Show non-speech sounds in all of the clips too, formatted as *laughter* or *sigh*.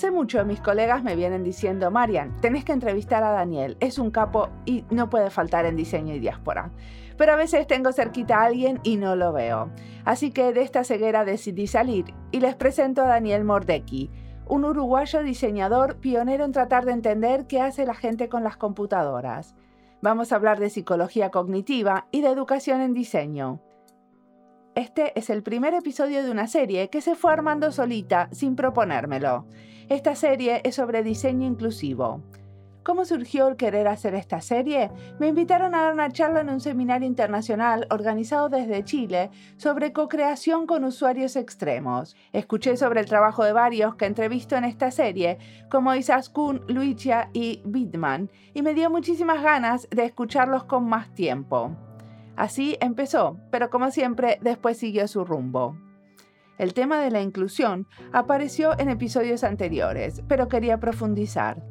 Hace mucho mis colegas me vienen diciendo, Marian, tenés que entrevistar a Daniel, es un capo y no puede faltar en diseño y diáspora. Pero a veces tengo cerquita a alguien y no lo veo. Así que de esta ceguera decidí salir y les presento a Daniel Mordecki, un uruguayo diseñador pionero en tratar de entender qué hace la gente con las computadoras. Vamos a hablar de psicología cognitiva y de educación en diseño. Este es el primer episodio de una serie que se fue armando solita sin proponérmelo. Esta serie es sobre diseño inclusivo. ¿Cómo surgió el querer hacer esta serie? Me invitaron a dar una charla en un seminario internacional organizado desde Chile sobre co-creación con usuarios extremos. Escuché sobre el trabajo de varios que entrevisto en esta serie, como Isaskun, Luigia y Bidman, y me dio muchísimas ganas de escucharlos con más tiempo. Así empezó, pero como siempre, después siguió su rumbo. El tema de la inclusión apareció en episodios anteriores, pero quería profundizar.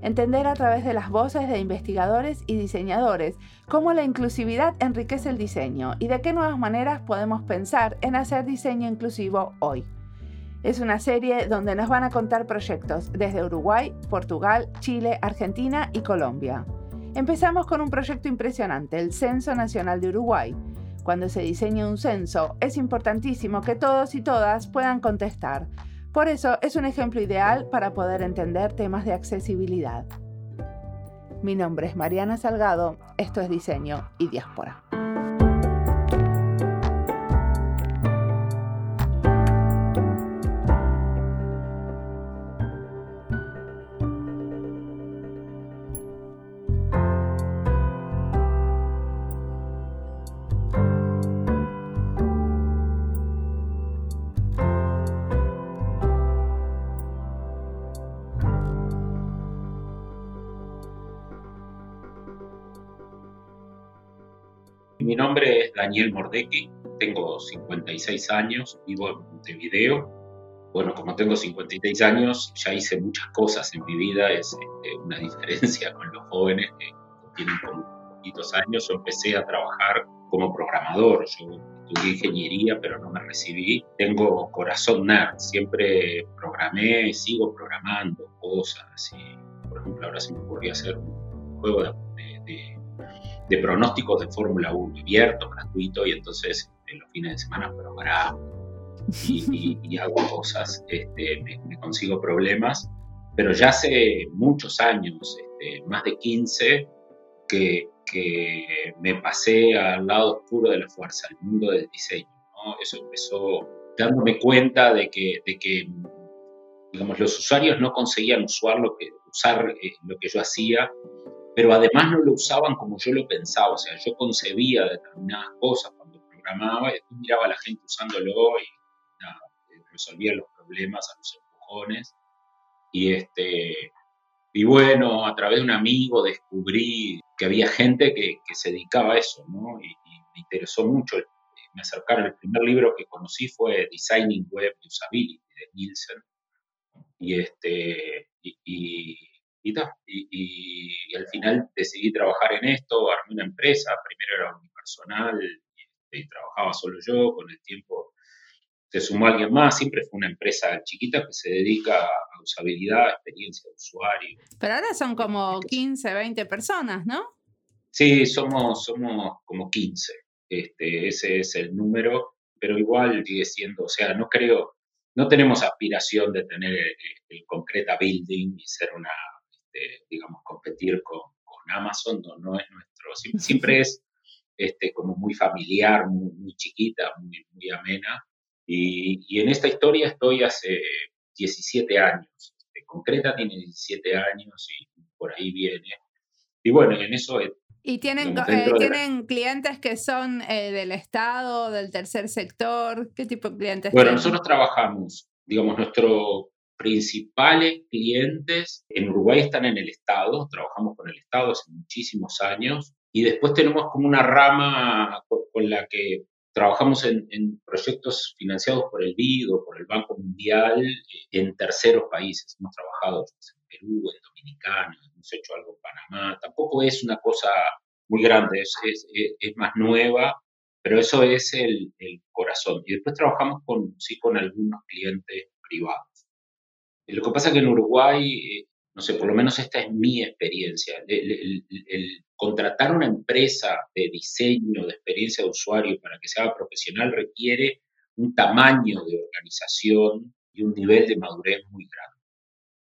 Entender a través de las voces de investigadores y diseñadores cómo la inclusividad enriquece el diseño y de qué nuevas maneras podemos pensar en hacer diseño inclusivo hoy. Es una serie donde nos van a contar proyectos desde Uruguay, Portugal, Chile, Argentina y Colombia. Empezamos con un proyecto impresionante, el Censo Nacional de Uruguay, cuando se diseña un censo, es importantísimo que todos y todas puedan contestar. Por eso es un ejemplo ideal para poder entender temas de accesibilidad. Mi nombre es Mariana Salgado, esto es Diseño y Diáspora. Mi nombre es Daniel Mordecki, tengo 56 años, vivo en Montevideo. Bueno, como tengo 56 años, ya hice muchas cosas en mi vida, es este, una diferencia con los jóvenes que tienen como poquitos años. Yo empecé a trabajar como programador, yo estudié ingeniería, pero no me recibí. Tengo corazón nerd, siempre programé, sigo programando cosas. Y, por ejemplo, ahora se me ocurrió hacer un juego de de pronósticos de Fórmula 1, abierto, gratuito, y entonces en los fines de semana programo y, y, hago cosas, este, me, consigo problemas, pero ya hace muchos años, este, más de 15, que, que, me pasé al lado oscuro de la fuerza, al mundo del diseño. ¿no? Eso empezó dándome cuenta de que, de que digamos, los usuarios no conseguían usar lo que, usar, eh, lo que yo hacía pero además no lo usaban como yo lo pensaba, o sea, yo concebía determinadas cosas cuando programaba y después miraba a la gente usándolo y eh, resolvía los problemas a los empujones. Y, este, y bueno, a través de un amigo descubrí que había gente que, que se dedicaba a eso, ¿no? Y, me interesó mucho. Me acercaron, el primer libro que conocí fue Designing Web Usability de Nielsen. Y, este, y y, y, al final decidí trabajar en esto, armé una empresa, primero era unipersonal y, y trabajaba solo yo, con el tiempo se sumó alguien más, siempre fue una empresa chiquita que se dedica a usabilidad, experiencia de usuario. Pero ahora son como 15, 20 personas, ¿no? Sí, somos, somos como 15, este, ese es el número, pero igual sigue siendo, o sea, no creo, no tenemos aspiración de tener el, el concreta building y ser una este, digamos, competir con, Amazon, no, no, es nuestro, *laughs* siempre, es este, como muy familiar, muy, chiquita, muy, muy amena. Y, en esta historia estoy hace 17 años. Este, concreta tiene 17 años y por ahí viene. Y bueno, en eso... ¿Y tienen, eh, ¿tienen clientes que son eh, del Estado, del tercer sector? ¿Qué tipo de clientes? Bueno, nosotros trabajamos, digamos, nuestro principales clientes en Uruguay están en el Estado, trabajamos con el Estado hace muchísimos años y después tenemos como una rama con, la que trabajamos en, proyectos financiados por el BID o por el Banco Mundial eh, en terceros países. Hemos trabajado en Perú, en Dominicana, hemos hecho algo en Panamá. Tampoco es una cosa muy grande, es, es, más nueva, pero eso es el, el, corazón. Y después trabajamos con, sí con algunos clientes privados. Lo que pasa es que en Uruguay, eh, no sé, por lo menos esta es mi experiencia, el, contratar una empresa de diseño, de experiencia de usuario para que sea profesional requiere un tamaño de organización y un nivel de madurez muy grande.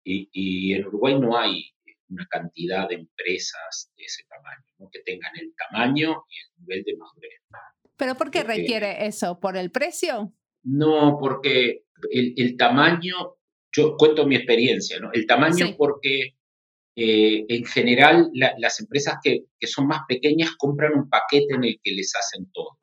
Y, en Uruguay no hay una cantidad de empresas de ese tamaño, que tengan el tamaño y el nivel de madurez. ¿Pero por qué requiere eso? ¿Por el precio? No, porque el, tamaño, yo cuento mi experiencia, ¿no? El tamaño porque eh, en general las empresas que, son más pequeñas compran un paquete en el que les hacen todo.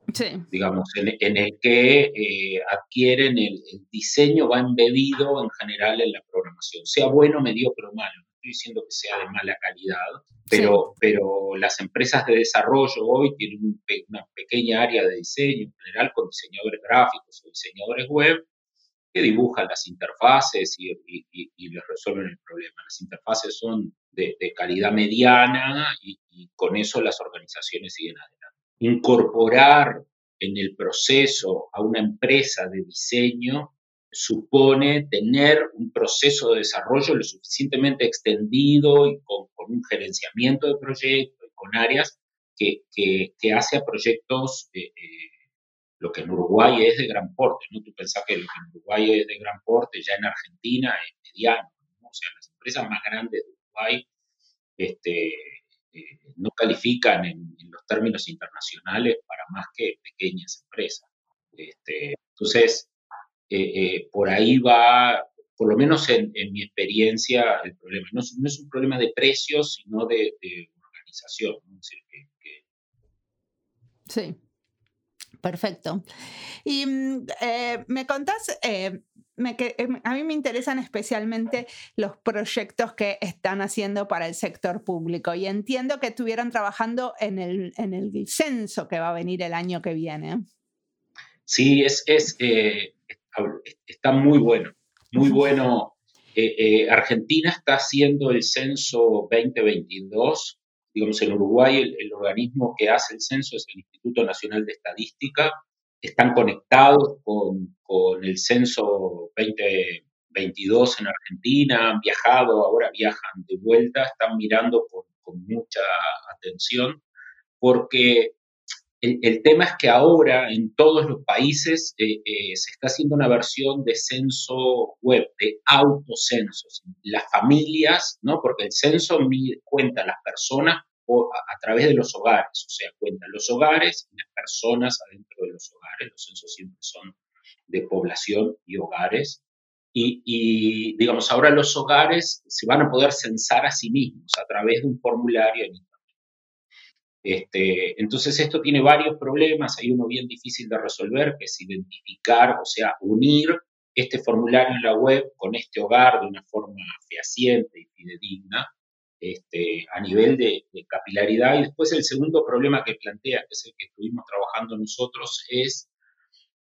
Digamos, en, el que eh, adquieren el, diseño, va embebido en general en la programación, sea bueno, mediocre o malo. No estoy diciendo que sea de mala calidad, pero, pero las empresas de desarrollo hoy tienen una pequeña área de diseño en general con diseñadores gráficos o diseñadores web que dibujan las interfaces y, les resuelven el problema. Las interfaces son de, calidad mediana y, con eso las organizaciones siguen adelante. Incorporar en el proceso a una empresa de diseño supone tener un proceso de desarrollo lo suficientemente extendido y con, un gerenciamiento de proyectos, con áreas que, que, hace a proyectos eh, eh, lo que en Uruguay es de gran porte, ¿no? Tú pensás que lo que en Uruguay es de gran porte, ya en Argentina es mediano, O sea, las empresas más grandes de Uruguay este, eh, no califican en, los términos internacionales para más que pequeñas empresas. Este, entonces, eh, eh, por ahí va, por lo menos en, mi experiencia, el problema. No, es un problema de precios, sino de, organización. Sí. Perfecto. Y mm, eh, me contás, eh, em, a mí me interesan especialmente los proyectos que están haciendo para el sector público y entiendo que estuvieron trabajando en el, en el censo que va a venir el año que viene. Sí, es, es eh, está muy bueno, muy bueno. Argentina está haciendo el censo 2022 digamos, en Uruguay el, organismo que hace el censo es el Instituto Nacional de Estadística, están conectados con, el censo 2022 en Argentina, han viajado, ahora viajan de vuelta, están mirando con, mucha atención, porque el, tema es que ahora en todos los países eh, eh, se está haciendo una versión de censo web, de autocensos. Las familias, ¿no? Porque el censo cuenta las personas a, través de los hogares, o sea, cuenta los hogares y las personas adentro de los hogares. Los censos siempre son de población y hogares. Y, y, digamos, ahora los hogares se van a poder censar a sí mismos a través de un formulario en Internet. Este, entonces esto tiene varios problemas, hay uno bien difícil de resolver, que es identificar, o sea, unir este formulario en la web con este hogar de una forma fehaciente y fidedigna, este, a nivel de, capilaridad. Y después el segundo problema que plantea, que es el que estuvimos trabajando nosotros, es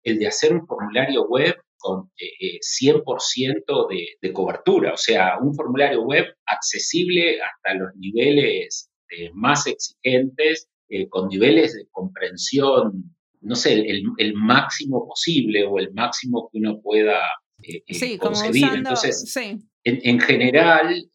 el de hacer un formulario web con 100% eh, eh, de, cobertura, o sea, un formulario web accesible hasta los niveles eh, más exigentes, con niveles de comprensión, no sé, el, máximo posible o el máximo que uno pueda concebir. Entonces, sí. En, general,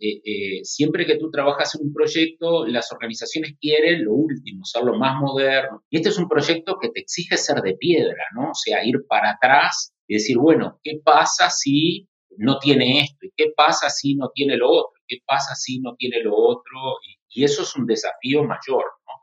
siempre que tú trabajas en un proyecto, las organizaciones quieren lo último, ser lo más moderno. Y este es un proyecto que te exige ser de piedra, ¿no? O sea, ir para atrás y decir, bueno, ¿qué pasa si no tiene esto? ¿Y qué pasa si no tiene lo otro? ¿Qué pasa si no tiene lo otro? Y, eso es un desafío mayor, ¿no?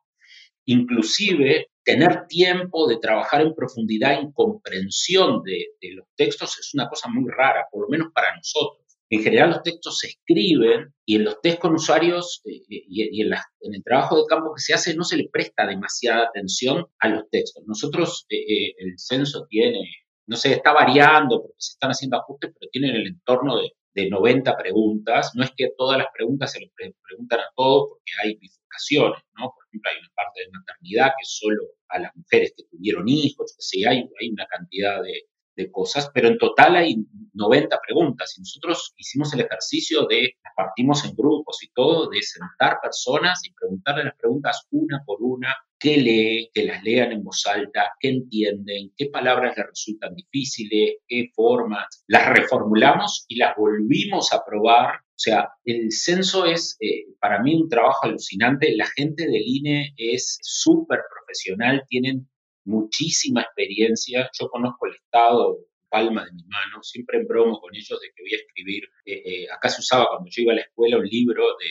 Inclusive, tener tiempo de trabajar en profundidad en comprensión de, los textos es una cosa muy rara, por lo menos para nosotros. En general los textos se escriben y en los test con usuarios eh, eh, y, en, el trabajo de campo que se hace no se le presta demasiada atención a los textos. Nosotros, eh, el censo tiene, no sé, está variando porque se están haciendo ajustes, pero tiene el entorno de, 90 preguntas. No es que todas las preguntas se le preguntan a todos porque hay bifurcaciones, ¿no? Por ejemplo, hay una parte de maternidad que solo a las mujeres que tuvieron hijos, que hay, hay una cantidad de, de cosas, pero en total hay 90 preguntas y nosotros hicimos el ejercicio de partimos en grupos y todo, de sentar personas y preguntarle las preguntas una por una, qué lee, que las lean en voz alta, qué entienden, qué palabras les resultan difíciles, qué formas, las reformulamos y las volvimos a probar. O sea, el censo es eh, para mí un trabajo alucinante. La gente del INE es súper profesional, tienen muchísima experiencia. Yo conozco el Estado palma de mi mano, siempre en bromo con ellos de que voy a escribir. Eh, eh, acá se usaba cuando yo iba a la escuela un libro de,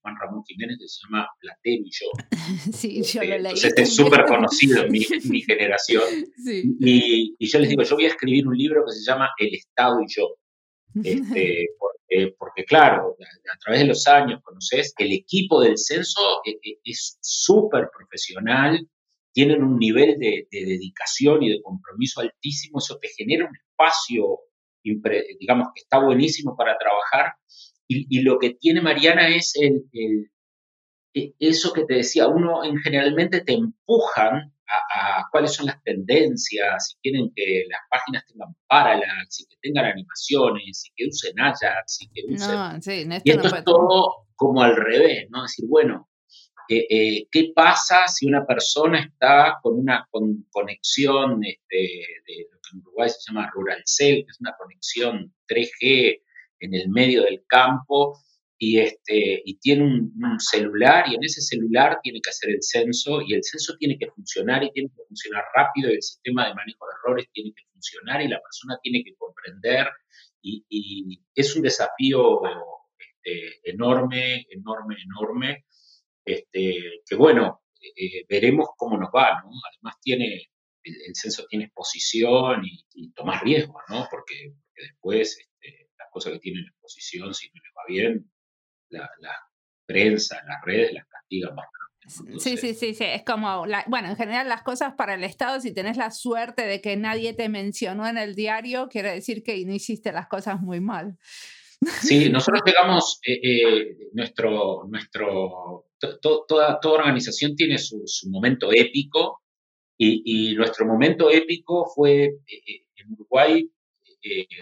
Juan Ramón Jiménez que se llama Platero y yo. *laughs* Sí, yo lo leí. Entonces este es súper conocido en mi, *laughs* generación. Y, yo les digo, yo voy a escribir un libro que se llama El Estado y yo. Este, *laughs* porque, claro, a, través de los años conoces, el equipo del censo eh, es súper profesional, tienen un nivel de, dedicación y de compromiso altísimo, eso te genera un espacio, digamos, que está buenísimo para trabajar. Y, lo que tiene Mariana es el, e, eso que te decía, uno en generalmente te empujan a, cuáles son las tendencias, si quieren que las páginas tengan parallax, y que tengan animaciones, y que usen Ajax, y que usen... No, sí, y esto es todo como al revés, ¿no? Es decir, bueno, eh, ¿qué pasa si una persona está con una conexión este, de lo que en Uruguay se llama Rural Cell, que es una conexión 3G en el medio del campo, y, este, y tiene un, celular y en ese celular tiene que hacer el censo y el censo tiene que funcionar y tiene que funcionar rápido y el sistema de manejo de errores tiene que funcionar y la persona tiene que comprender y, es un desafío este, enorme, enorme, enorme este, que bueno, eh, veremos cómo nos va, ¿no? Además tiene, el, censo tiene exposición y, y tomás riesgo, ¿no? Porque, después este, las cosas que tienen exposición, si no les va bien, la, prensa, las redes las castigan más. sí, sí, sí, sí, es como, bueno, en general las cosas para el Estado, si tenés la suerte de que nadie te mencionó en el diario, quiere decir que no hiciste las cosas muy mal. Sí, *laughs* nosotros pegamos eh, eh, nuestro, nuestro toda, toda organización tiene su, momento épico y, nuestro momento épico fue eh, en Uruguay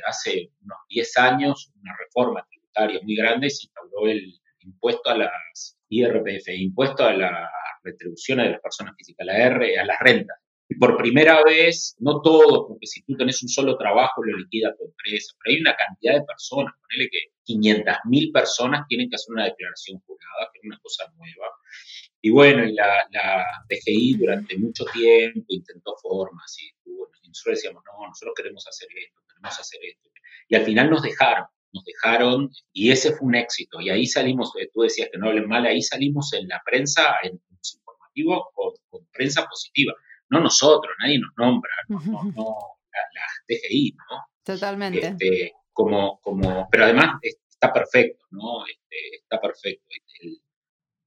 hace unos 10 años una reforma tributaria muy grande, se instauró el impuesto a las IRPF, impuesto a la retribución de las personas físicas, la R, a las rentas. Y por primera vez, no todo, porque si tú tenés un solo trabajo lo liquida tu empresa, pero hay una cantidad de personas, ponele que 500.000 personas tienen que hacer una declaración jurada, que es una cosa nueva. Y bueno, y la, DGI durante mucho tiempo intentó formas y, nosotros decíamos, no, nosotros queremos hacer esto, queremos hacer esto. Y al final nos dejaron, nos dejaron y ese fue un éxito. Y ahí salimos, eh, tú decías que no hablen mal, ahí salimos en la prensa, en los informativos, con prensa positiva no nosotros, nadie nos nombra, no, no, *laughs* la, DGI, ¿no? Totalmente. Este, como, como, pero además está perfecto, ¿no? Este, está perfecto.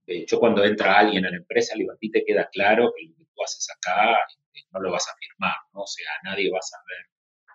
Eh, yo cuando entra alguien a la empresa, le digo, a ti te queda claro que lo que tú haces acá este, no lo vas a firmar, ¿no? O sea, nadie va a saber.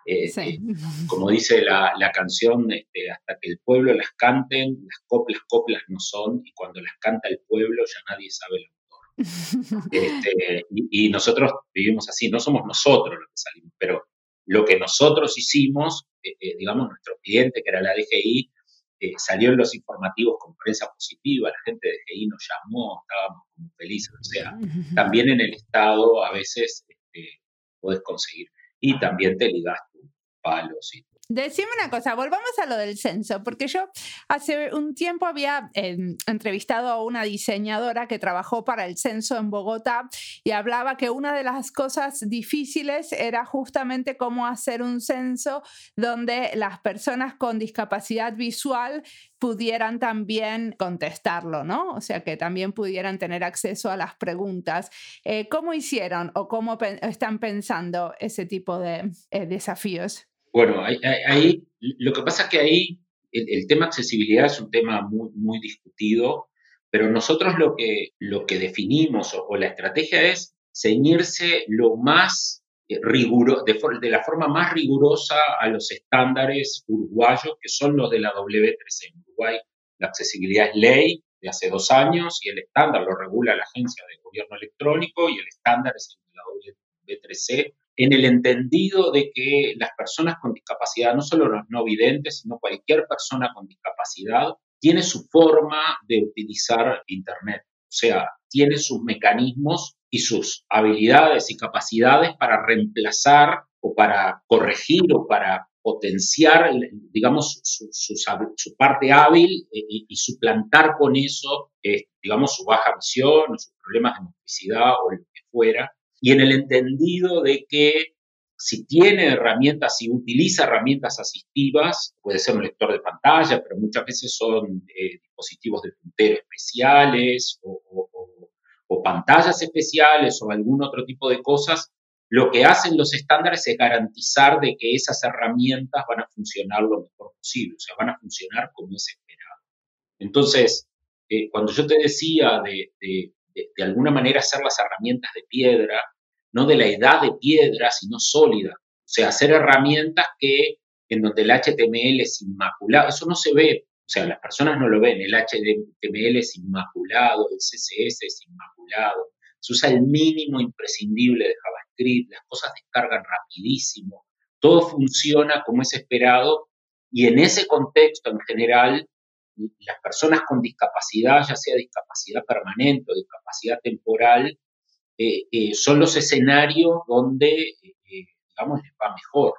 Eh, eh, *laughs* como dice la, la canción, este, hasta que el pueblo las canten, las coplas, coplas no son, y cuando las canta el pueblo ya nadie sabe lo este, y, nosotros vivimos así, no somos nosotros los que salimos, pero lo que nosotros hicimos, eh, eh, digamos, nuestro cliente, que era la DGI, eh, salió en los informativos con prensa positiva, la gente de DGI nos llamó, estábamos como felices, o sea, también en el Estado a veces este, puedes conseguir, y también te ligas tus palos y Decime una cosa, volvamos a lo del censo, porque yo hace un tiempo había em, entrevistado a una diseñadora que trabajó para el censo en Bogotá y hablaba que una de las cosas difíciles era justamente cómo hacer un censo donde las personas con discapacidad visual pudieran también contestarlo, ¿no? O sea, que también pudieran tener acceso a las preguntas. Eh, ¿Cómo hicieron o cómo están pensando ese tipo de eh, desafíos? Bueno, ahí, lo que pasa es que ahí el, tema accesibilidad es un tema muy, muy discutido, pero nosotros lo que, lo que definimos o, la estrategia es ceñirse lo más eh, riguroso, de, la forma más rigurosa a los estándares uruguayos, que son los de la W3C. En Uruguay la accesibilidad es ley de hace dos años y el estándar lo regula la Agencia de Gobierno Electrónico y el estándar es el de la W3C en el entendido de que las personas con discapacidad, no solo los no videntes, sino cualquier persona con discapacidad, tiene su forma de utilizar Internet, o sea, tiene sus mecanismos y sus habilidades y capacidades para reemplazar o para corregir o para potenciar, digamos, su, parte hábil eh, y, suplantar con eso, eh, digamos, su baja visión o sus problemas de motricidad o lo que fuera. Y en el entendido de que si tiene herramientas, si utiliza herramientas asistivas, puede ser un lector de pantalla, pero muchas veces son eh, dispositivos de puntero especiales o, pantallas especiales o algún otro tipo de cosas, lo que hacen los estándares es garantizar de que esas herramientas van a funcionar lo mejor posible, o sea, van a funcionar como es esperado. Entonces, eh, cuando yo te decía de, de, de, alguna manera hacer las herramientas de piedra, no de la edad de piedra, sino sólida, o sea, hacer herramientas que en donde el HTML es inmaculado, eso no se ve, o sea, las personas no lo ven, el HTML es inmaculado, el CSS es inmaculado, se usa el mínimo imprescindible de JavaScript, las cosas descargan rapidísimo, todo funciona como es esperado. Y en ese contexto en general las personas con discapacidad, ya sea discapacidad permanente o discapacidad temporal, eh, eh, son los escenarios donde, eh, digamos, les va mejor,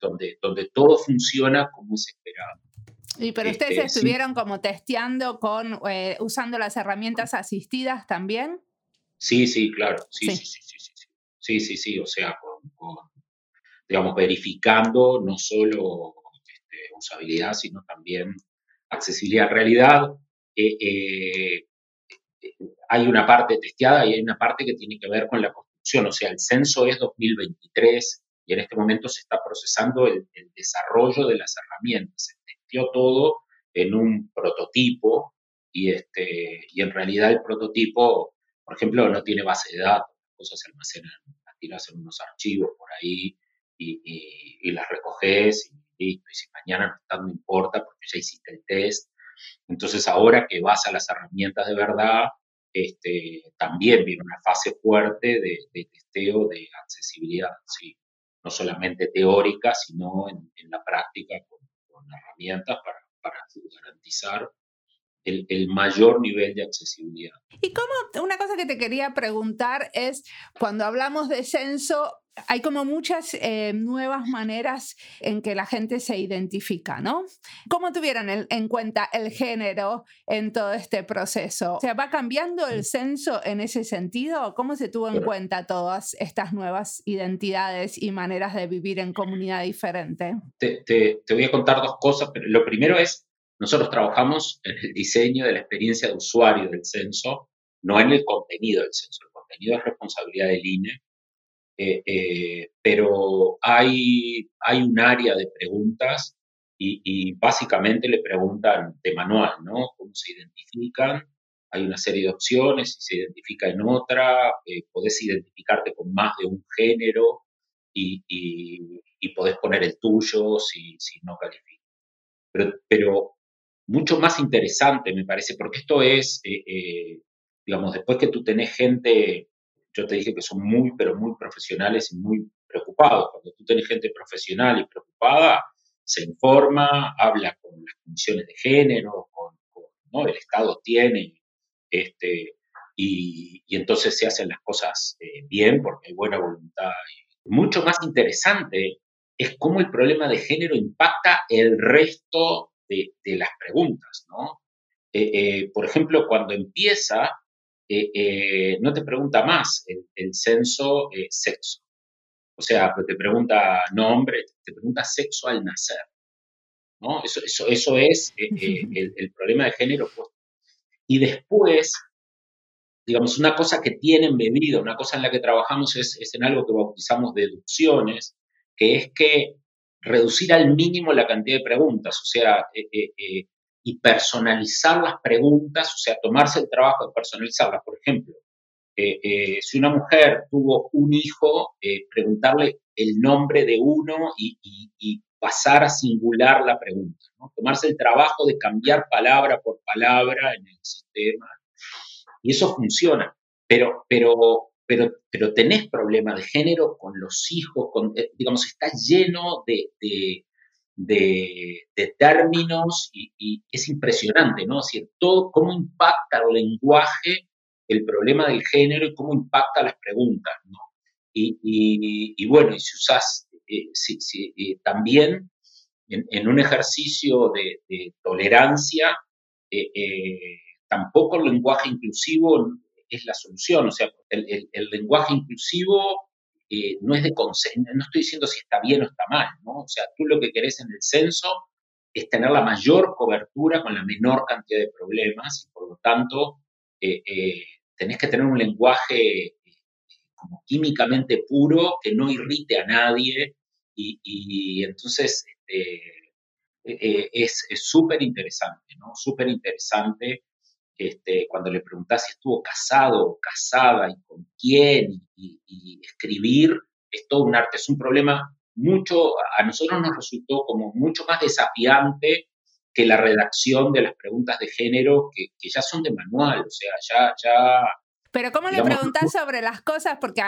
donde, donde todo funciona como es esperado. Y pero ustedes este, estuvieron como testeando con, usando las herramientas asistidas también. Sí, sí, claro. Sí, sí, sí, sí, sí. Sí, sí, sí. O sea, con, digamos, verificando no solo este, usabilidad, sino también accesibilidad. En realidad, eh, eh, hay una parte testeada y hay una parte que tiene que ver con la construcción. O sea, el censo es 2023 y en este momento se está procesando el, desarrollo de las herramientas. Se testeó todo en un prototipo y, este, y en realidad el prototipo por ejemplo, no tiene base de datos, las cosas se almacenan, las tiras en unos archivos por ahí y, las recoges y listo. Y si mañana no está, no importa porque ya hiciste el test. Entonces, ahora que vas a las herramientas de verdad, este, también viene una fase fuerte de, testeo de accesibilidad, ¿sí? no solamente teórica, sino en, la práctica con, herramientas para, para garantizar el, mayor nivel de accesibilidad. Y como una cosa que te quería preguntar es, cuando hablamos de censo, hay como muchas eh, nuevas maneras en que la gente se identifica, ¿no? ¿Cómo tuvieron en cuenta el género en todo este proceso? O sea, ¿va cambiando el censo en ese sentido? ¿Cómo se tuvo en cuenta todas estas nuevas identidades y maneras de vivir en comunidad diferente? Te, te voy a contar dos cosas, pero lo primero es nosotros trabajamos en el diseño de la experiencia de usuario del censo, no en el contenido del censo. El contenido es responsabilidad del INE, eh, eh, pero hay, hay un área de preguntas y, básicamente le preguntan de manual, ¿no? ¿Cómo se identifican? Hay una serie de opciones, si se identifica en otra, eh, podés identificarte con más de un género y, y, podés poner el tuyo si, si no califica. Pero, pero mucho más interesante, me parece, porque esto es, eh, eh, digamos, después que tú tenés gente, yo te dije que son muy, pero muy profesionales y muy preocupados. Cuando tú tenés gente profesional y preocupada, se informa, habla con las condiciones de género, con, ¿no? el Estado tiene, este, y, entonces se hacen las cosas eh, bien porque hay buena voluntad. Mucho más interesante es cómo el problema de género impacta el resto de, las preguntas, ¿no? Eh, eh, por ejemplo, cuando empieza, eh, no te pregunta más el, censo sexo. O sea, pues te pregunta nombre, te pregunta sexo al nacer. ¿no? Eso, eso, eso es el, problema de género. Pues. Y después, digamos, una cosa que tiene embebida, una cosa en la que trabajamos es, es en algo que bautizamos deducciones, que es que reducir al mínimo la cantidad de preguntas, o sea, eh, eh, eh, y personalizar las preguntas, o sea, tomarse el trabajo de personalizarlas. Por ejemplo, si una mujer tuvo un hijo, preguntarle el nombre de uno y, pasar a singular la pregunta, tomarse el trabajo de cambiar palabra por palabra en el sistema. Y eso funciona, pero, pero pero, tenés problemas de género con los hijos, eh, digamos, está lleno de, términos y, es impresionante, ¿no? Es todo, cómo impacta el lenguaje el problema del género y cómo impacta las preguntas, ¿no? Y, bueno, y si usas eh, eh, también en, un ejercicio de, tolerancia, tampoco el lenguaje inclusivo es la solución, o sea, el, lenguaje inclusivo no es de no estoy diciendo si está bien o está mal, ¿no? O sea, tú lo que querés en el censo es tener la mayor cobertura con la menor cantidad de problemas y por lo tanto eh, eh, tenés que tener un lenguaje eh, como químicamente puro que no irrite a nadie y, entonces este, es súper interesante, ¿no? Súper interesante este, cuando le preguntás si estuvo casado o casada y con quién, y, escribir es todo un arte, es un problema mucho, a nosotros nos resultó como mucho más desafiante que la redacción de las preguntas de género que, ya son de manual, o sea, ya... ya pero ¿cómo le preguntás *laughs* sobre las cosas? Porque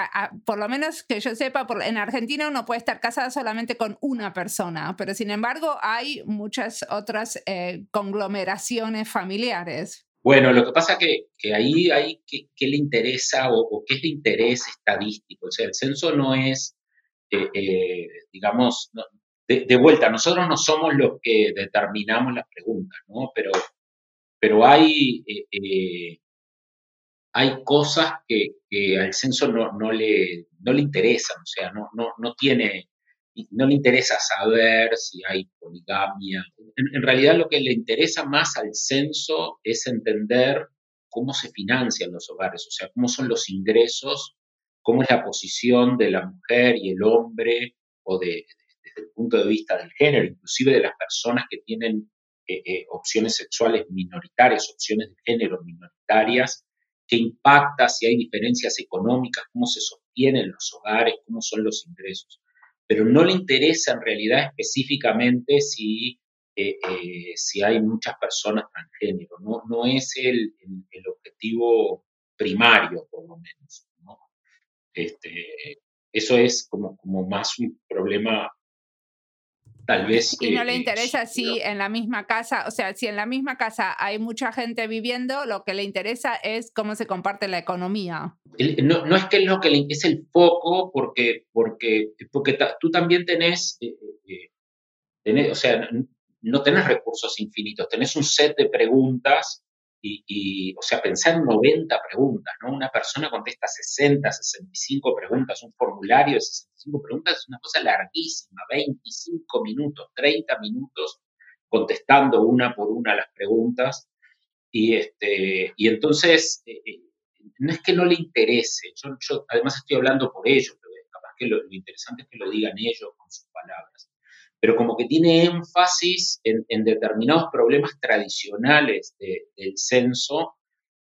por lo menos que yo sepa, en Argentina uno puede estar casado solamente con una persona, pero sin embargo hay muchas otras eh, conglomeraciones familiares. Bueno, lo que pasa que, que ahí hay qué, le interesa o, qué es el interés estadístico. O sea, el censo no es, eh, eh, digamos, de, vuelta, nosotros no somos los que determinamos las preguntas, ¿no? Pero, pero hay, eh, hay cosas que, al censo no, no, le, no le interesan, o sea, no, no, no tiene no le interesa saber si hay poligamia. En, realidad lo que le interesa más al censo es entender cómo se financian los hogares, o sea, cómo son los ingresos, cómo es la posición de la mujer y el hombre, o de, desde el punto de vista del género, inclusive de las personas que tienen eh, eh, opciones sexuales minoritarias, opciones de género minoritarias, qué impacta, si hay diferencias económicas, cómo se sostienen los hogares, cómo son los ingresos pero no le interesa en realidad específicamente si, eh, eh, si hay muchas personas transgénero, no, no es el, el, objetivo primario, por lo menos. Este, eso es como, como más un problema tal vez... Y no le interesa si en la misma casa, o sea, si en la misma casa hay mucha gente viviendo, lo que le interesa es cómo se comparte la economía. no, no, es que es lo que le, es el foco, porque, porque, porque tú también tenés, eh, eh, tenés, o sea, no tenés recursos infinitos, tenés un set de preguntas o sea, pensar en 90 preguntas, ¿no? Una persona contesta 60, 65 preguntas, un formulario de 65 preguntas es una cosa larguísima, 25 minutos, 30 minutos contestando una por una las preguntas. Y, este, y entonces, eh, eh, no es que no le interese, yo, yo, además estoy hablando por ellos, pero capaz que lo interesante es que lo digan ellos con sus palabras pero como que tiene énfasis en, determinados problemas tradicionales del censo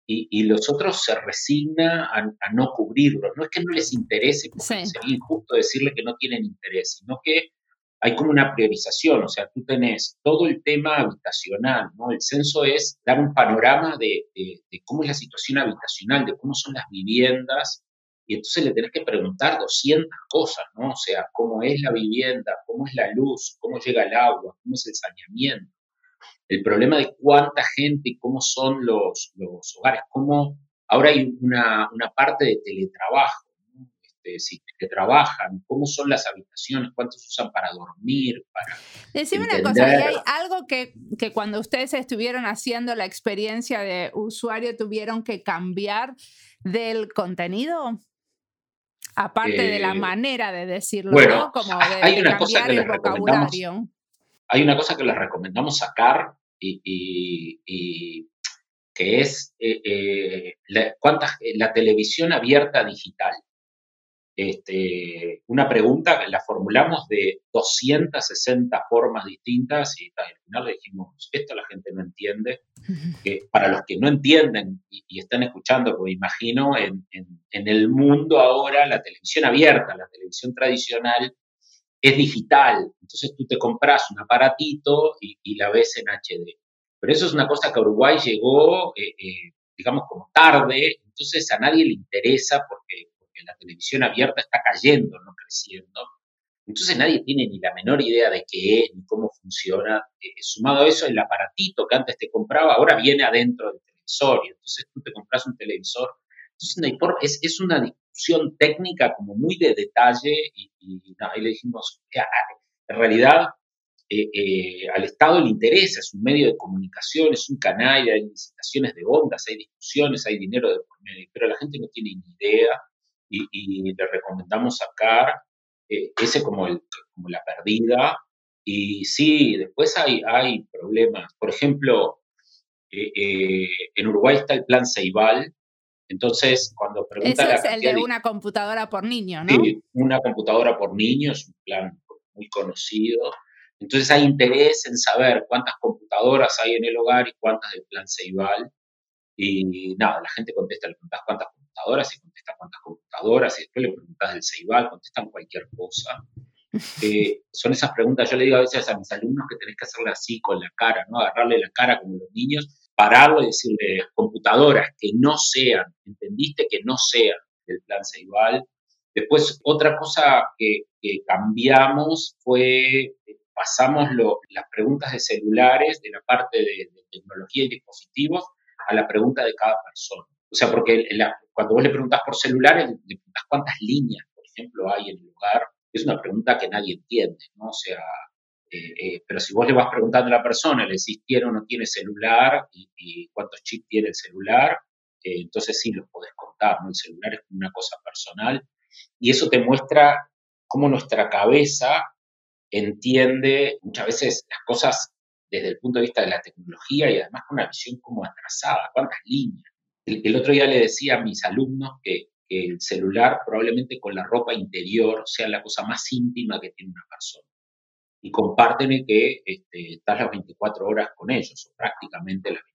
y, los otros se resigna a, no cubrirlos. No es que no les interese, porque sería injusto decirle que no tienen interés, sino que hay como una priorización, o sea, tú tenés todo el tema habitacional, ¿no? El censo es dar un panorama de, de cómo es la situación habitacional, de cómo son las viviendas, y entonces le tenés que preguntar 200 cosas, ¿no? O sea, cómo es la vivienda, cómo es la luz, cómo llega el agua, cómo es el saneamiento. El problema de cuánta gente y cómo son los, los hogares, cómo ahora hay una, una parte de teletrabajo, ¿no? este, si trabajan, cómo son las habitaciones, cuántos usan para dormir, para... Decime una cosa, ¿hay algo que, que cuando ustedes estuvieron haciendo la experiencia de usuario tuvieron que cambiar del contenido? Aparte de la eh, manera de decirlo, ¿no? Como de, hay una cosa que el vocabulario. Hay una cosa que les recomendamos sacar y, que es eh, eh, la, la televisión abierta digital. Este, una pregunta, la formulamos de 260 formas distintas y al final le dijimos, esto la gente no entiende. Que para los que no entienden y, están escuchando, pues imagino, en, el mundo ahora la televisión abierta, la televisión tradicional, es digital. Entonces tú te compras un aparatito y, la ves en HD. Pero eso es una cosa que a Uruguay llegó, eh, eh, digamos, como tarde, entonces a nadie le interesa porque la televisión abierta está cayendo, no creciendo. Entonces nadie tiene ni la menor idea de qué es ni cómo funciona. Eh, sumado a eso, el aparatito que antes te compraba ahora viene adentro del televisor y entonces tú te compras un televisor. Entonces es, una discusión técnica como muy de detalle y, y le dijimos, en realidad eh, eh, al Estado le interesa, es un medio de comunicación, es un canal, hay licitaciones de ondas, hay discusiones, hay dinero de por medio, pero la gente no tiene ni idea y, le recomendamos sacar eh, ese como, el, como la perdida. Y sí, después hay, hay problemas. Por ejemplo, en Uruguay está el plan Ceibal, entonces, cuando pregunta Ese es el de una computadora por niño, ¿no? Sí, una computadora por niño es un plan muy conocido. Entonces hay interés en saber cuántas computadoras hay en el hogar y cuántas del plan Ceibal. Y nada, la gente contesta, le preguntas cuántas computadoras y contesta cuántas computadoras y después le preguntas del Ceibal, contestan cualquier cosa. *laughs* Eh, son esas preguntas, yo le digo a veces a mis alumnos que tenés que hacerle así con la cara, ¿no? Agarrarle la cara como los niños, pararlo y decirle computadoras que no sean, ¿entendiste? Que no sean del plan Ceibal. Después, otra cosa que, que cambiamos fue pasamos las preguntas de celulares, de la parte de, tecnología y dispositivos, a la pregunta de cada persona. O sea, porque cuando vos le preguntas por celulares, le preguntas cuántas líneas, por ejemplo, hay en el lugar. Es una pregunta que nadie entiende, ¿no? O sea, eh, eh, pero si vos le vas preguntando a la persona, le decís tiene o no tiene celular y, cuántos chips tiene el celular, eh, entonces sí los podés contar, ¿no? El celular es una cosa personal y eso te muestra cómo nuestra cabeza entiende muchas veces las cosas desde el punto de vista de la tecnología y además con una visión como atrasada, cuántas líneas. El, otro día le decía a mis alumnos que, el celular probablemente con la ropa interior sea la cosa más íntima que tiene una persona. Y compárteme que este, estás las 24 horas con ellos, o prácticamente las 24 horas.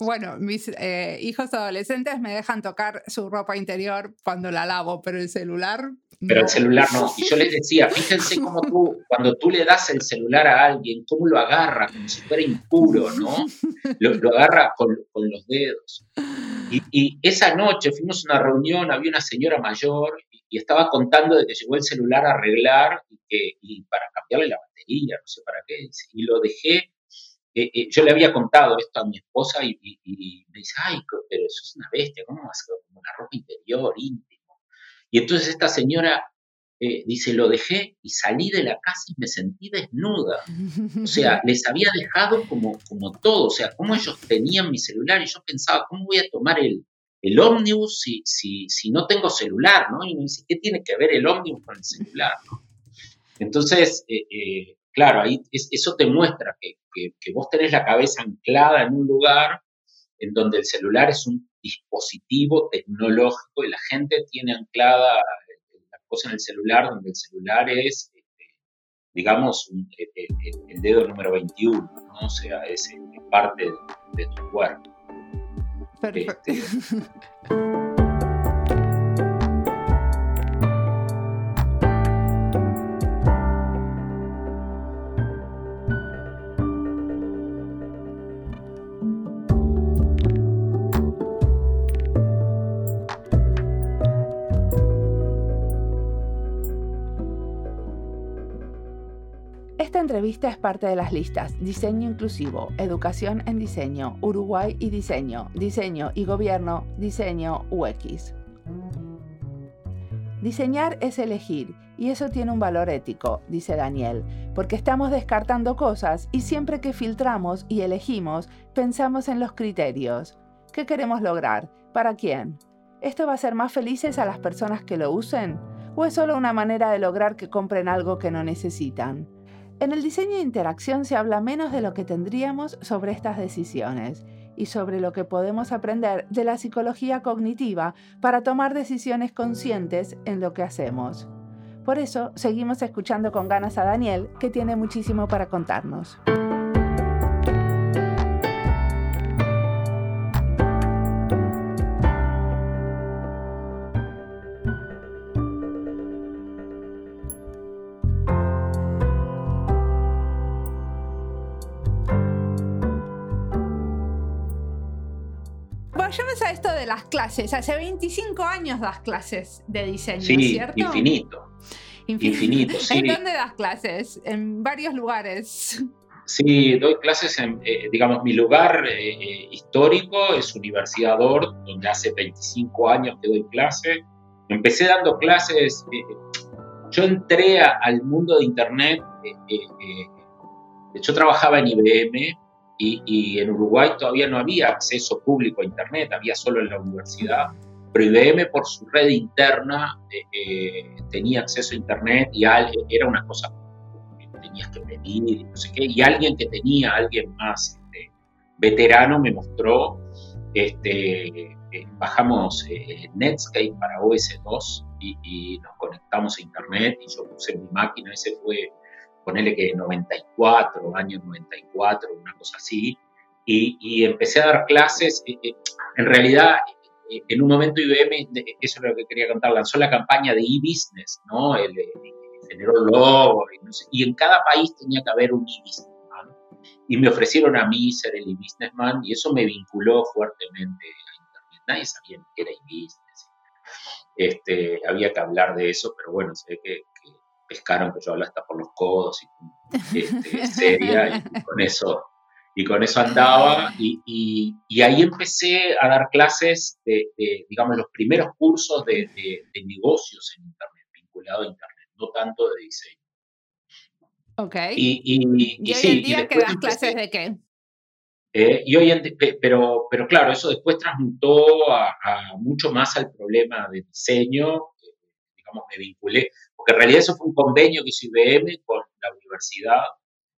Bueno, mis eh, hijos adolescentes me dejan tocar su ropa interior cuando la lavo, pero el celular pero el celular no. Y yo les decía, *laughs* fíjense cómo tú, cuando tú le das el celular a alguien, cómo lo agarra, como si fuera impuro, ¿no? Lo, agarra con, los dedos. Y, esa noche fuimos a una reunión, había una señora mayor y, estaba contando de que llegó el celular a arreglar y, que, y para cambiarle la batería, no sé para qué. Y lo dejé. Eh, eh, yo le había contado esto a mi esposa y, me dice, ay, pero eso es una bestia, ¿cómo vas a como una ropa interior, íntima? Y entonces esta señora eh, dice, lo dejé y salí de la casa y me sentí desnuda. O sea, *laughs* les había dejado como, como todo, o sea, cómo ellos tenían mi celular y yo pensaba, ¿cómo voy a tomar el, el ómnibus si, si, si no tengo celular? ¿no? Y me dice, ¿qué tiene que ver el ómnibus con el celular? Entonces, eh, eh, claro, ahí eso te muestra que, que vos tenés la cabeza anclada en un lugar en donde el celular es un dispositivo tecnológico y la gente tiene anclada la cosa en el celular, donde el celular es, este, digamos, el, dedo número 21, ¿no? o sea, es, parte de, tu cuerpo. Perfecto. Este, *laughs* entrevista es parte de las listas Diseño Inclusivo, Educación en Diseño, Uruguay y Diseño, Diseño y Gobierno, Diseño UX. Diseñar es elegir y eso tiene un valor ético, dice Daniel, porque estamos descartando cosas y siempre que filtramos y elegimos pensamos en los criterios. ¿Qué queremos lograr? ¿Para quién? ¿Esto va a hacer más felices a las personas que lo usen? ¿O es solo una manera de lograr que compren algo que no necesitan? En el diseño de interacción se habla menos de lo que tendríamos sobre estas decisiones y sobre lo que podemos aprender de la psicología cognitiva para tomar decisiones conscientes en lo que hacemos. Por eso seguimos escuchando con ganas a Daniel, que tiene muchísimo para contarnos. Las clases. Hace 25 años das clases de diseño, sí, ¿cierto? infinito. Infinito, sí. ¿En dónde das clases? En varios lugares. Sí, doy clases en, eh, digamos, mi lugar eh, eh, histórico es Universidad ORT, donde hace 25 años que doy clases. Empecé dando clases, yo entré al mundo de Internet, yo trabajaba en IBM y, en Uruguay todavía no había acceso público a Internet, había solo en la universidad, pero IBM por su red interna tenía acceso a Internet y era una cosa tenías que pedir y no sé qué, y alguien que tenía, alguien más este, veterano me mostró, este, eh, bajamos eh, Netscape para OS2 y, nos conectamos a internet y yo puse mi máquina, ese fue, ponele que 94, año 94, una cosa así, y, empecé a dar clases, eh, en realidad en un momento IBM, eso es lo que quería contar, lanzó la campaña de e-business, ¿no? El, generó logo y, en cada país tenía que haber un e-businessman. Y me ofrecieron a mí ser el e-businessman y eso me vinculó fuertemente a Internet. Nadie sabía qué era e-business. Este, había que hablar de eso, pero bueno, sé que, pescaron que yo hablaba hasta por los codos y este, *laughs* seria y con eso y con eso andaba y, y, ahí empecé a dar clases de, digamos, los primeros cursos de, de, negocios en Internet, vinculado a Internet no tanto de diseño. Ok. Y, y, hoy en día que das clases de qué? Eh, y hoy pero, pero claro, eso después transmutó a, mucho más al problema de diseño, eh, digamos, me vinculé, porque en realidad eso fue un convenio que hizo IBM con la universidad,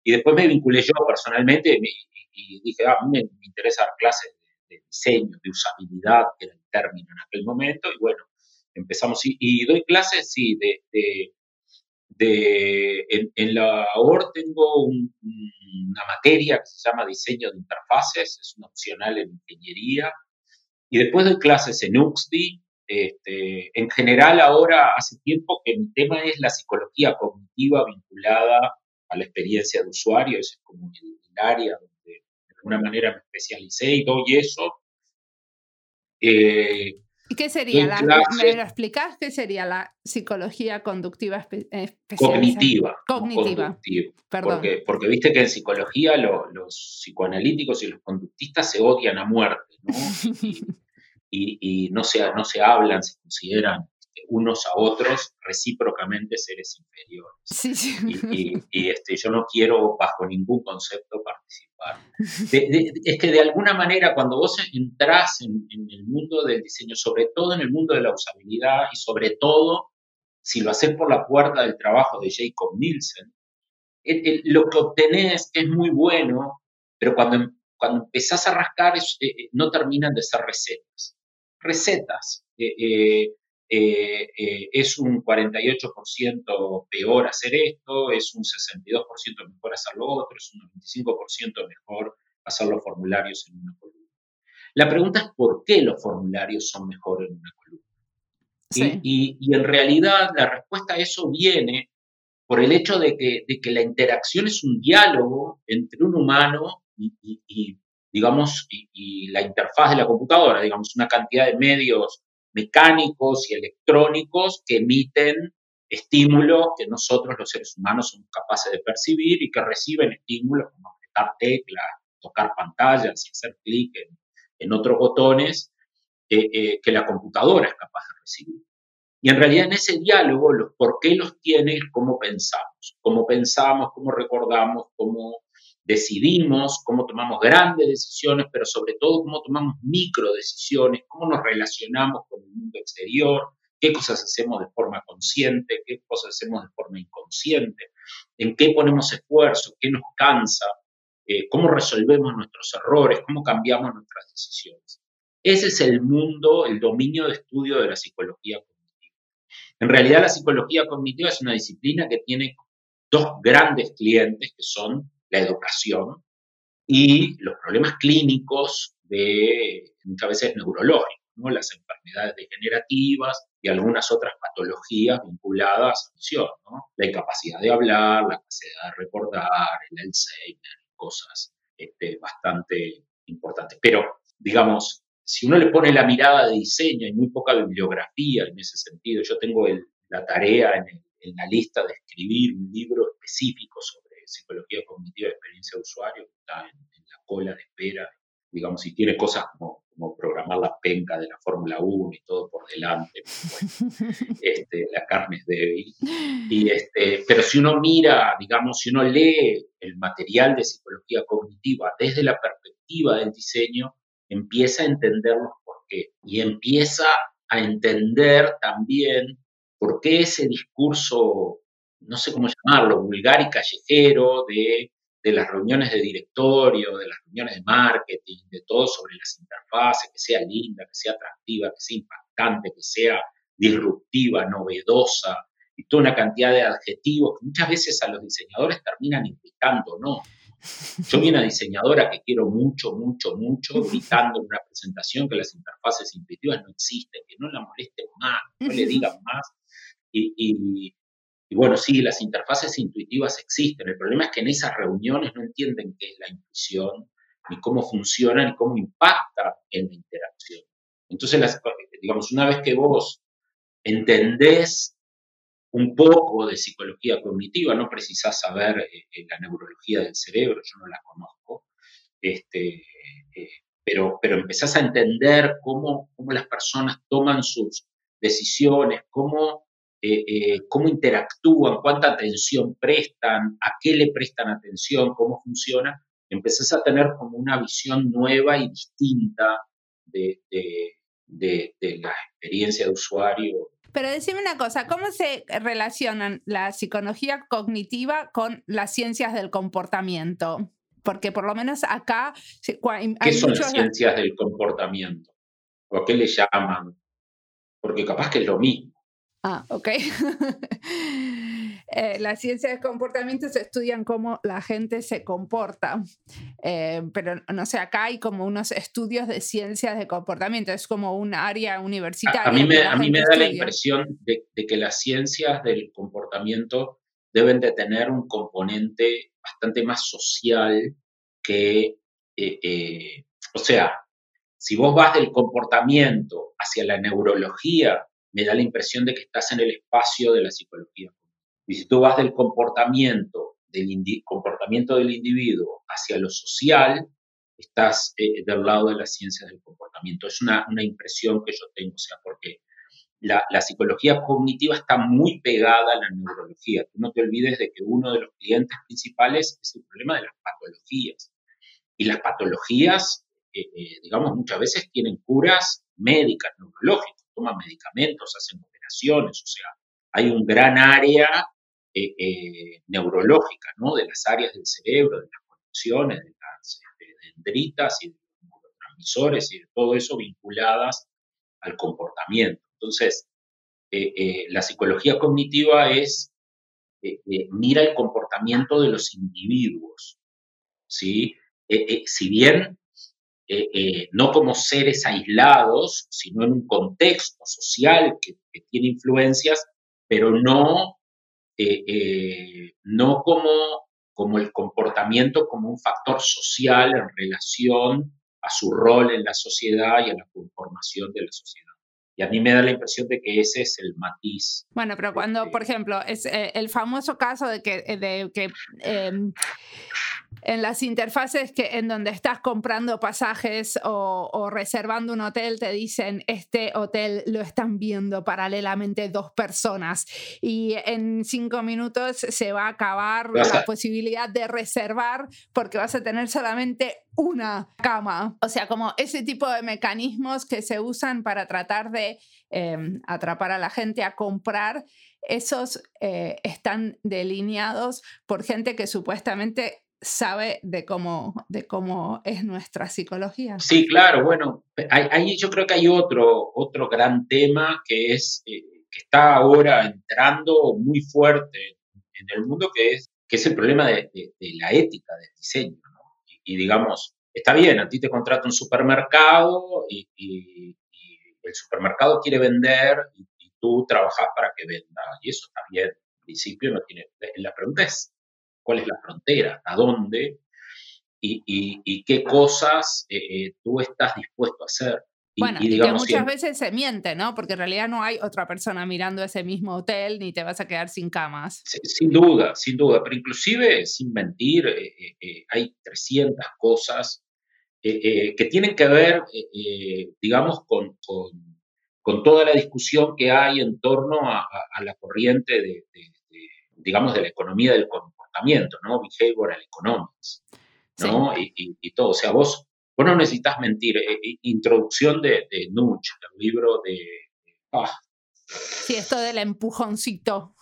y después me vinculé yo personalmente y, dije, ah, a mí me, interesa dar clases de, diseño, de usabilidad, que era el término en aquel momento, y bueno, empezamos, y, doy clases, sí, de en, la OR tengo una materia que se llama diseño de interfaces, es una opcional en ingeniería, y después doy clases en UXDI. Este, en general ahora hace tiempo que mi tema es la psicología cognitiva vinculada a la experiencia de usuario, es como el, área donde de alguna manera me especialicé y doy eso. Eh, ¿Y qué sería la, ¿Me lo? ¿Qué sería la psicología conductiva eh, Cognitiva. Cognitiva. Perdón. Porque, porque, viste que en psicología los psicoanalíticos y los conductistas se odian a muerte, ¿no? *laughs* y, y, no, se, no se hablan, se consideran unos a otros recíprocamente seres inferiores. Sí, sí. Y, y, este, yo no quiero bajo ningún concepto participar. es que de alguna manera cuando vos entras en, el mundo del diseño, sobre todo en el mundo de la usabilidad y sobre todo si lo haces por la puerta del trabajo de Jacob Nielsen, lo que obtenés es muy bueno, pero cuando, cuando empezás a rascar eh, eh, no terminan de ser recetas. Recetas. Eh, eh, eh, es un 48% peor hacer esto, es un 62% mejor hacer lo otro, es un 95% mejor hacer los formularios en una columna. La pregunta es por qué los formularios son mejores en una columna. Y, en realidad la respuesta a eso viene por el hecho de que, de que la interacción es un diálogo entre un humano y, digamos, y, la interfaz de la computadora, digamos, una cantidad de medios mecánicos y electrónicos que emiten estímulos que nosotros los seres humanos somos capaces de percibir y que reciben estímulos como apretar teclas, tocar pantallas y hacer clic en, otros botones eh, que la computadora es capaz de recibir. Y en realidad en ese diálogo, los por qué los tiene es cómo pensamos, cómo pensamos, cómo recordamos, cómo decidimos, cómo tomamos grandes decisiones, pero sobre todo cómo tomamos micro decisiones, cómo nos relacionamos con el mundo exterior, qué cosas hacemos de forma consciente, qué cosas hacemos de forma inconsciente, en qué ponemos esfuerzo, qué nos cansa, eh, cómo resolvemos nuestros errores, cómo cambiamos nuestras decisiones. Ese es el mundo, el dominio de estudio de la psicología cognitiva. En realidad la psicología cognitiva es una disciplina que tiene dos grandes clientes que son la educación y los problemas clínicos de muchas veces neurológicos, las enfermedades degenerativas y algunas otras patologías vinculadas a la ¿no? la incapacidad de hablar, la capacidad de recordar, el Alzheimer, cosas este, bastante importantes. Pero, digamos, si uno le pone la mirada de diseño, hay muy poca bibliografía en ese sentido. Yo tengo la tarea en la lista de escribir un libro específico sobre psicología cognitiva y experiencia de usuario, está en, la cola de espera, digamos, si tiene cosas como, como programar la penca de la Fórmula 1 y todo por delante, *laughs* este, la carne es débil. Y este, pero si uno mira, digamos, si uno lee el material de psicología cognitiva desde la perspectiva del diseño, empieza a entender los por qué y empieza a entender también por qué ese discurso no sé cómo llamarlo, vulgar y callejero de, las reuniones de directorio, de las reuniones de marketing, de todo sobre las interfaces, que sea linda, que sea atractiva, que sea impactante, que sea disruptiva, novedosa, y toda una cantidad de adjetivos que muchas veces a los diseñadores terminan implicando, ¿no? Yo vi una diseñadora que quiero mucho, mucho, mucho, *laughs* gritando en una presentación que las interfaces intuitivas no existen, que no la molesten más, no le digan más. y, y bueno, sí, las interfaces intuitivas existen. El problema es que en esas reuniones no entienden qué es la intuición, ni cómo funciona, ni cómo impacta en la interacción. Entonces, digamos, una vez que vos entendés un poco de psicología cognitiva, no precisás saber eh, eh, la neurología del cerebro, yo no la conozco, este, eh, pero, pero empezás a entender cómo, cómo las personas toman sus decisiones, cómo eh, eh, cómo interactúan, cuánta atención prestan, a qué le prestan atención, cómo funciona, empezás a tener como una visión nueva y distinta de, la experiencia de usuario. Pero decime una cosa, ¿cómo se relacionan la psicología cognitiva con las ciencias del comportamiento? Porque por lo menos acá... ¿Qué son las ciencias del comportamiento? ¿O a qué le llaman? Porque capaz que es lo mismo. Ah, ok. *laughs* eh, las ciencias de comportamiento se estudian cómo la gente se comporta, eh, pero no sé, acá hay como unos estudios de ciencias de comportamiento, es como un área universitaria. A, mí me, a mí me da la impresión de, que las ciencias del comportamiento deben de tener un componente bastante más social que, eh, eh, o sea, si vos vas del comportamiento hacia la neurología, me da la impresión de que estás en el espacio de la psicología. Y si tú vas del comportamiento del, comportamiento del individuo hacia lo social, estás eh, del lado de las ciencias del comportamiento. Es una, impresión que yo tengo, o sea, porque la, psicología cognitiva está muy pegada a la neurología. Tú no te olvides de que uno de los clientes principales es el problema de las patologías. Y las patologías, eh, eh, digamos, muchas veces tienen curas médicas, neurológicas toman medicamentos, hacen operaciones, o sea, hay un gran área eh, eh, neurológica, ¿no? De las áreas del cerebro, de las conexiones, de las este, dendritas y de los neurotransmisores y de todo eso vinculadas al comportamiento. Entonces, eh, la psicología cognitiva es, mira el comportamiento de los individuos, ¿sí? si bien eh, eh, no como seres aislados, sino en un contexto social que, tiene influencias, pero no, eh, no como, como el comportamiento como un factor social en relación a su rol en la sociedad y a la conformación de la sociedad. Y a mí me da la impresión de que ese es el matiz. Bueno, pero cuando, por ejemplo, es el famoso caso de que, de que em, en las interfaces que en donde estás comprando pasajes o, reservando un hotel te dicen este hotel lo están viendo paralelamente dos personas y en cinco minutos se va a acabar la posibilidad de reservar porque vas a tener solamente una cama. O sea, como ese tipo de mecanismos que se usan para tratar de em, atrapar a la gente a comprar esos eh, están delineados por gente que supuestamente sabe de cómo, de cómo es nuestra psicología. Sí, claro, bueno, ahí yo creo que hay otro, otro gran tema que es eh, que está ahora entrando muy fuerte en el mundo, que es, que es el problema de, la ética del diseño. Y, digamos, está bien, a ti te contrata un supermercado y, el supermercado quiere vender y, tú trabajas para que venda. Y eso está bien. En principio no tiene... La pregunta cuál es la frontera, a dónde y, qué cosas eh, eh, tú estás dispuesto a hacer. bueno, y, que muchas veces se miente, ¿no? Porque en realidad no hay otra persona mirando ese mismo hotel ni te vas a quedar sin camas. Sin duda, sin duda, pero inclusive sin mentir, eh, hay 300 cosas que tienen que ver, digamos, con, con, toda la discusión que hay en torno a, la corriente de, digamos, de la economía del comportamiento, ¿no? Behavioral economics, ¿no? Y, todo, o sea, vos Vos no necesitas mentir. Eh, eh, introducción de, de Nuch, el libro de... Ah. Sí, esto del empujoncito.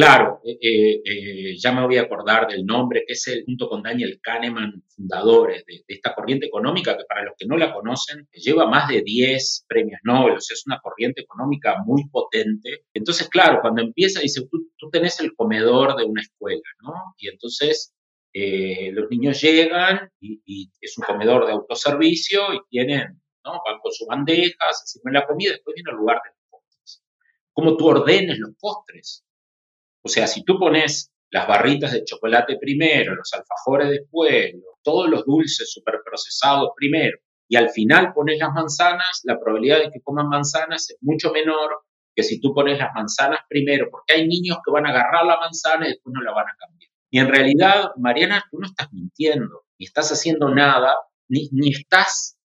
Claro, eh, ya me voy a acordar del nombre, que es el, junto con Daniel Kahneman, fundadores de, esta corriente económica, que para los que no la conocen, lleva más de 10 premios Nobel, o sea, es una corriente económica muy potente. Entonces, claro, cuando empieza, dice, tú, tenés el comedor de una escuela, ¿no? Y entonces eh, los niños llegan y, es un comedor de autoservicio y tienen, ¿no? Van con sus bandejas, sirven la comida, después viene el lugar de los postres. ¿Cómo tú ordenes los postres? O sea, si tú pones las barritas de chocolate primero, los alfajores después, todos los dulces superprocesados primero, y al final pones las manzanas, la probabilidad de que coman manzanas es mucho menor que si tú pones las manzanas primero, porque hay niños que van a agarrar la manzana y después no la van a cambiar. Y en realidad, Mariana, tú no estás mintiendo, ni estás haciendo nada, ni, ni estás,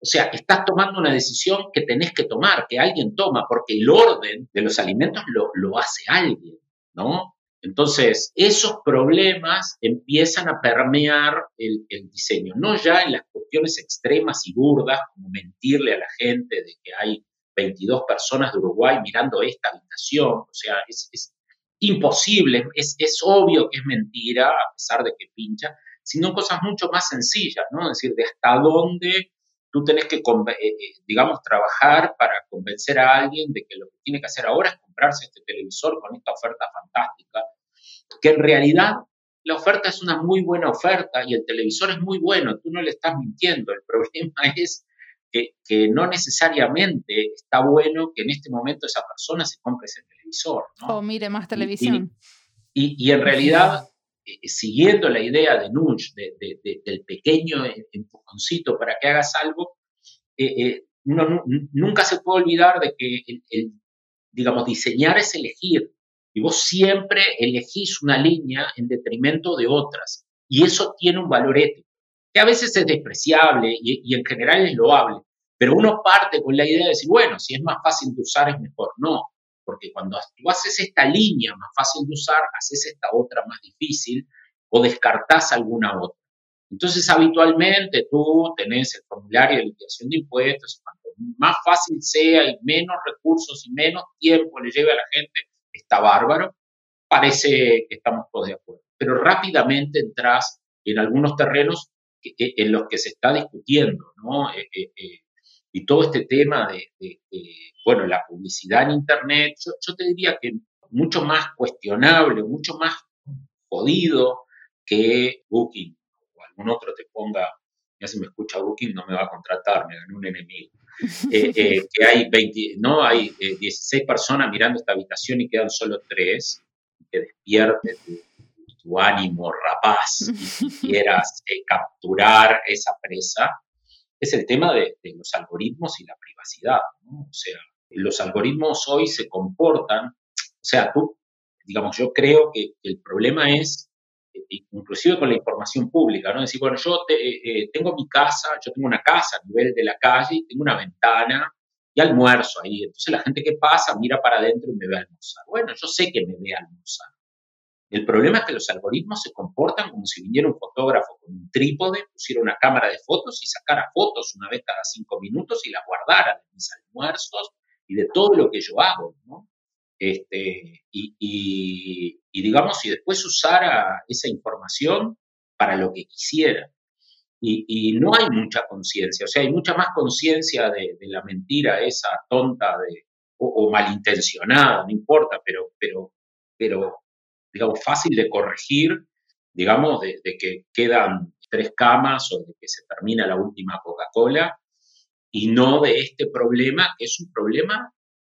o sea, estás tomando una decisión que tenés que tomar, que alguien toma, porque el orden de los alimentos lo, lo hace alguien, ¿no? Entonces, esos problemas empiezan a permear el, diseño, no ya en las cuestiones extremas y burdas, como mentirle a la gente de que hay 22 personas de Uruguay mirando esta habitación, o sea, es, es, imposible, es, es obvio que es mentira, a pesar de que pincha, sino cosas mucho más sencillas, ¿no? Es decir, de hasta dónde tú tenés que, eh, eh, digamos, trabajar para convencer a alguien de que lo que tiene que hacer ahora es comprarse este televisor con esta oferta fantástica, que en realidad la oferta es una muy buena oferta y el televisor es muy bueno, tú no le estás mintiendo, el *laughs* problema es que, no necesariamente está bueno que en este momento esa persona se compre ese televisor. O mire más televisión. Y, en realidad, *laughs* eh, siguiendo la idea de Nunch, del pequeño empujoncito para que hagas algo, eh, eh, uno nunca se puede olvidar de que, el, digamos, diseñar es elegir. Y vos siempre elegís una línea en detrimento de otras. Y eso tiene un valor ético, que a veces es despreciable y, y en general es loable, pero uno parte con la idea de decir, bueno, si es más fácil de usar es mejor. No, porque cuando tú haces esta línea más fácil de usar, haces esta otra más difícil o descartás alguna otra. Entonces, habitualmente tú tenés el formulario de liquidación de impuestos, cuanto más fácil sea y menos recursos y menos tiempo le lleve a la gente, está bárbaro. Parece que estamos todos de acuerdo. Pero rápidamente entras en algunos terrenos en los que se está discutiendo, ¿no? Eh, eh, eh, y todo este tema de, bueno, la publicidad en Internet, yo, te diría que mucho más cuestionable, mucho más jodido que Booking o algún otro te ponga, ya si me escucha Booking no me va a contratar, me ganó un enemigo. *laughs* Eh, eh, que hay 20, no hay 16 eh, personas mirando esta habitación y quedan solo tres, que despierte tu, ánimo rapaz y quieras capturar esa presa, es el tema de, los algoritmos y la privacidad. O sea, los algoritmos hoy se comportan, o sea, tú, digamos, yo creo que el problema es, eh, inclusive con la información pública, ¿no? Decir, bueno, yo eh, eh, tengo mi casa, yo tengo una casa a nivel de la calle, tengo una ventana y almuerzo ahí. Entonces la gente que pasa mira para adentro y me ve almorzar. Bueno, yo sé que me ve almorzar. El problema es que los algoritmos se comportan como si viniera un fotógrafo con un trípode, pusiera una cámara de fotos y sacara fotos una vez cada cinco minutos y las guardara de mis almuerzos y de todo lo que yo hago, ¿no? Este, y, digamos, y después usara esa información para lo que quisiera. Y, no hay mucha conciencia, o sea, hay mucha más conciencia de, la mentira esa tonta de, o, o, malintencionada, no importa, pero, pero, pero digamos, fácil de corregir, digamos, de, que quedan tres camas o de que se termina la última Coca-Cola, y no de este problema, que es un problema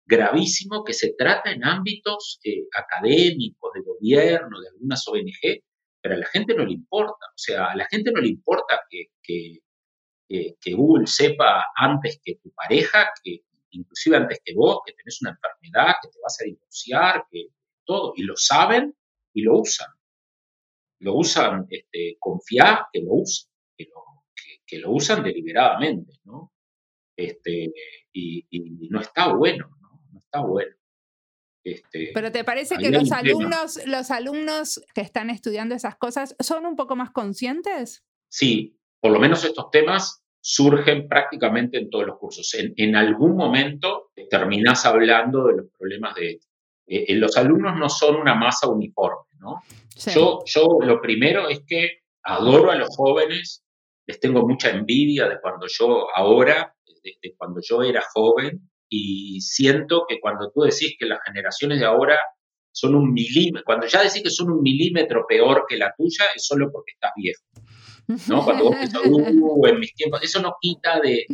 gravísimo que se trata en ámbitos eh, académicos, de gobierno, de algunas ONG, pero a la gente no le importa. O sea, a la gente no le importa que, eh, que Google sepa antes que tu pareja, que inclusive antes que vos, que tenés una enfermedad, que te vas a divorciar, que todo, y lo saben y lo usan. Lo usan, este, que lo usan, que lo, usan deliberadamente, ¿no? Este, y, no está bueno, ¿no? No está bueno. Este, Pero ¿te parece que los alumnos, los alumnos que están estudiando esas cosas son un poco más conscientes? Sí, por lo menos estos temas surgen prácticamente en todos los cursos. En, algún momento terminás hablando de los problemas de ética. Eh, eh, los alumnos no son una masa uniforme, ¿no? Yo, yo lo primero es que adoro a los jóvenes, les tengo mucha envidia de cuando yo ahora, de, cuando yo era joven, y siento que cuando tú decís que las generaciones de ahora son un milímetro, cuando ya decís que son un milímetro peor que la tuya, es solo porque estás viejo. ¿no? *laughs* Cuando vos pensás, uh, en mis tiempos, eso no quita de,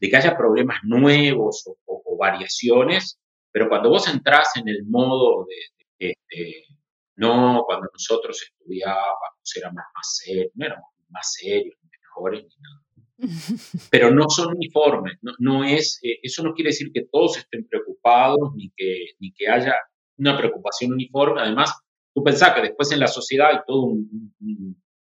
que haya problemas nuevos o, variaciones, pero cuando vos entrás en el modo de, este, no, cuando nosotros estudiábamos éramos más serios, no éramos más serios, mejores, ni nada. *laughs* Pero no son uniformes, no, es, eh, eso no quiere decir que todos estén preocupados ni que, ni que haya una preocupación uniforme. Además, tú pensás que después en la sociedad hay todo un,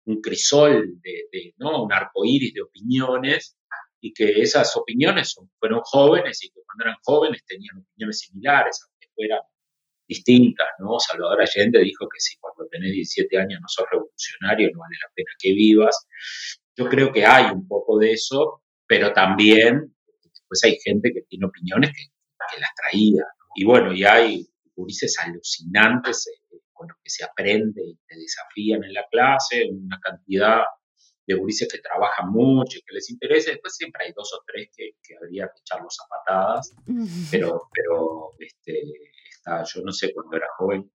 un crisol de, ¿no? un arco iris de opiniones y que esas opiniones fueron jóvenes y que cuando eran jóvenes tenían opiniones similares, aunque fueran distintas, ¿no? Salvador Allende dijo que si cuando tenés 17 años no sos revolucionario no vale la pena que vivas. Yo creo que hay un poco de eso, pero también después hay gente que tiene opiniones que, que las traía. Y bueno, y hay gurises alucinantes eh, con los que se aprende y te desafían en la clase, una cantidad de gurises que trabajan mucho y que les interesa, después siempre hay dos o tres que, habría que echarlos a patadas, pero, pero este, yo no sé, cuando era joven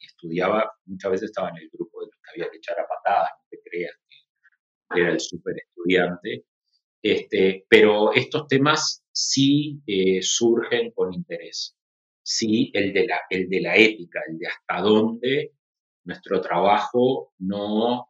y estudiaba, muchas veces estaba en el grupo de los que había que echar a patadas, no te creas que era el súper estudiante, este, pero estos temas sí eh, surgen con interés. Sí el de, la, el de la ética, el de hasta dónde nuestro trabajo no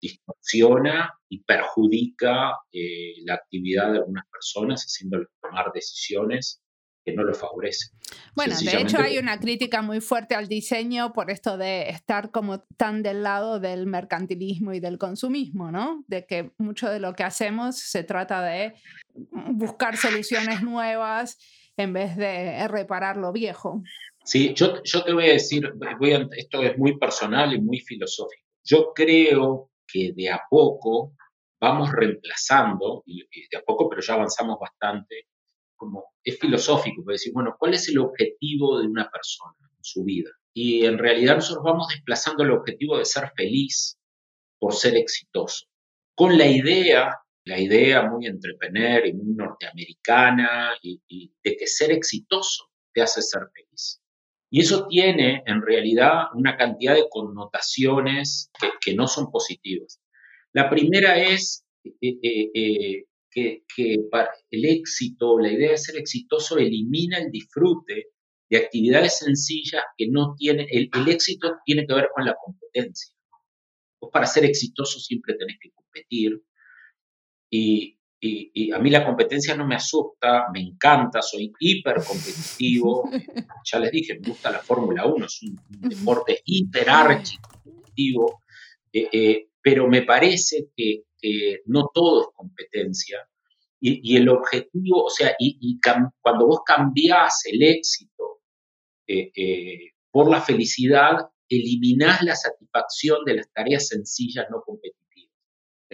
distorsiona y perjudica eh, la actividad de algunas personas, haciéndoles tomar decisiones que no lo favorecen. Bueno, de hecho hay una crítica muy fuerte al diseño por esto de estar como tan del lado del mercantilismo y del consumismo, ¿no? De que mucho de lo que hacemos se trata de buscar soluciones nuevas en vez de reparar lo viejo. Sí, yo, yo te voy a decir, voy esto es muy personal y muy filosófico. Yo creo que de a poco vamos reemplazando, y de a poco, pero ya avanzamos bastante, como es filosófico, puede decir, bueno, ¿cuál es el objetivo de una persona en su vida? Y en realidad nosotros vamos desplazando el objetivo de ser feliz por ser exitoso, con la idea la idea muy entrepreneur y muy norteamericana y, de que ser exitoso te hace ser feliz. Y eso tiene en realidad una cantidad de connotaciones que, no son positivas. La primera es eh, eh, eh, que, el éxito, la idea de ser exitoso elimina el disfrute de actividades sencillas que no tienen, el, el éxito tiene que ver con la competencia. Vos para ser exitoso siempre tenés que competir, y, a mí la competencia no me asusta, me encanta, soy hiper competitivo. *laughs* ya les dije, me gusta la Fórmula 1, es un, deporte hiper competitivo, eh, eh, pero me parece que, no todo es competencia. Y, el objetivo, o sea, y, cuando vos cambiás el éxito eh, por la felicidad, eliminás la satisfacción de las tareas sencillas no competitivas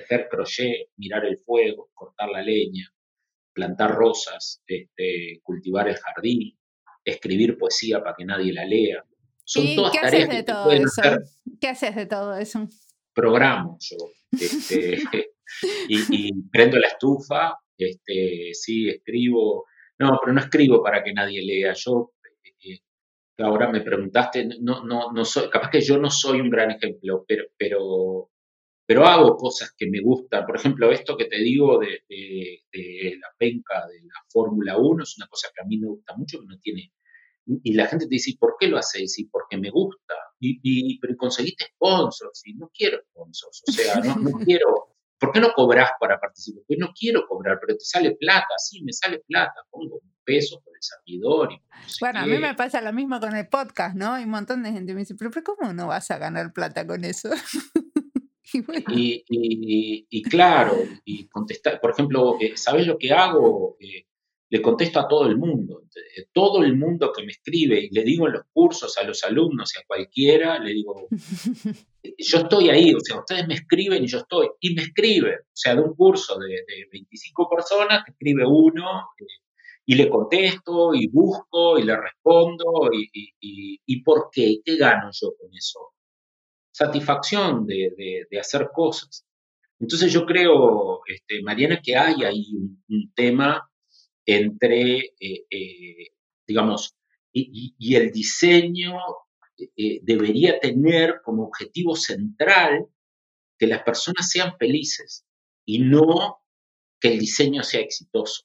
hacer crochet, mirar el fuego, cortar la leña, plantar rosas, este, cultivar el jardín, escribir poesía para que nadie la lea. Son ¿Y todas qué tareas haces de todo eso? ¿Qué haces de todo eso? Programo yo. Este, *laughs* y, prendo la estufa, este, sí, escribo. No, pero no escribo para que nadie lea. Yo, eh, eh, ahora me preguntaste, no, no, no soy, capaz que yo no soy un gran ejemplo, pero, pero pero hago cosas que me gustan. Por ejemplo, esto que te digo de, la penca de la Fórmula 1 es una cosa que a mí me gusta mucho, que no tiene... Y la gente te dice, ¿por qué lo haces? Y porque me gusta. Y, y, pero conseguiste sponsors. Y no quiero sponsors. O sea, no, *laughs* quiero... ¿por qué no cobras para participar? Pues no quiero cobrar, pero te sale plata, sí, me sale plata, pongo un peso por el servidor. Y bueno, a mí me pasa lo mismo con el podcast, ¿no? Hay un montón de gente que me dice, pero ¿cómo no vas a ganar plata con eso? *laughs* y, claro, y contestar, por ejemplo, eh, ¿sabes lo que hago? Eh, le contesto a todo el mundo. Todo el mundo que me escribe, y le digo en los cursos a los alumnos y a cualquiera, le digo, *laughs* yo estoy ahí, o sea, ustedes me escriben y yo estoy, y me escriben, o sea, de un curso de, 25 personas, escribe uno, eh, y le contesto, y busco, y le respondo, y, y, ¿por qué? ¿Qué gano yo con eso? Satisfacción de, hacer cosas. Entonces yo creo, este, Mariana, que hay ahí un tema entre, eh, eh, digamos, y, el diseño eh, debería tener como objetivo central que las personas sean felices y no que el diseño sea exitoso.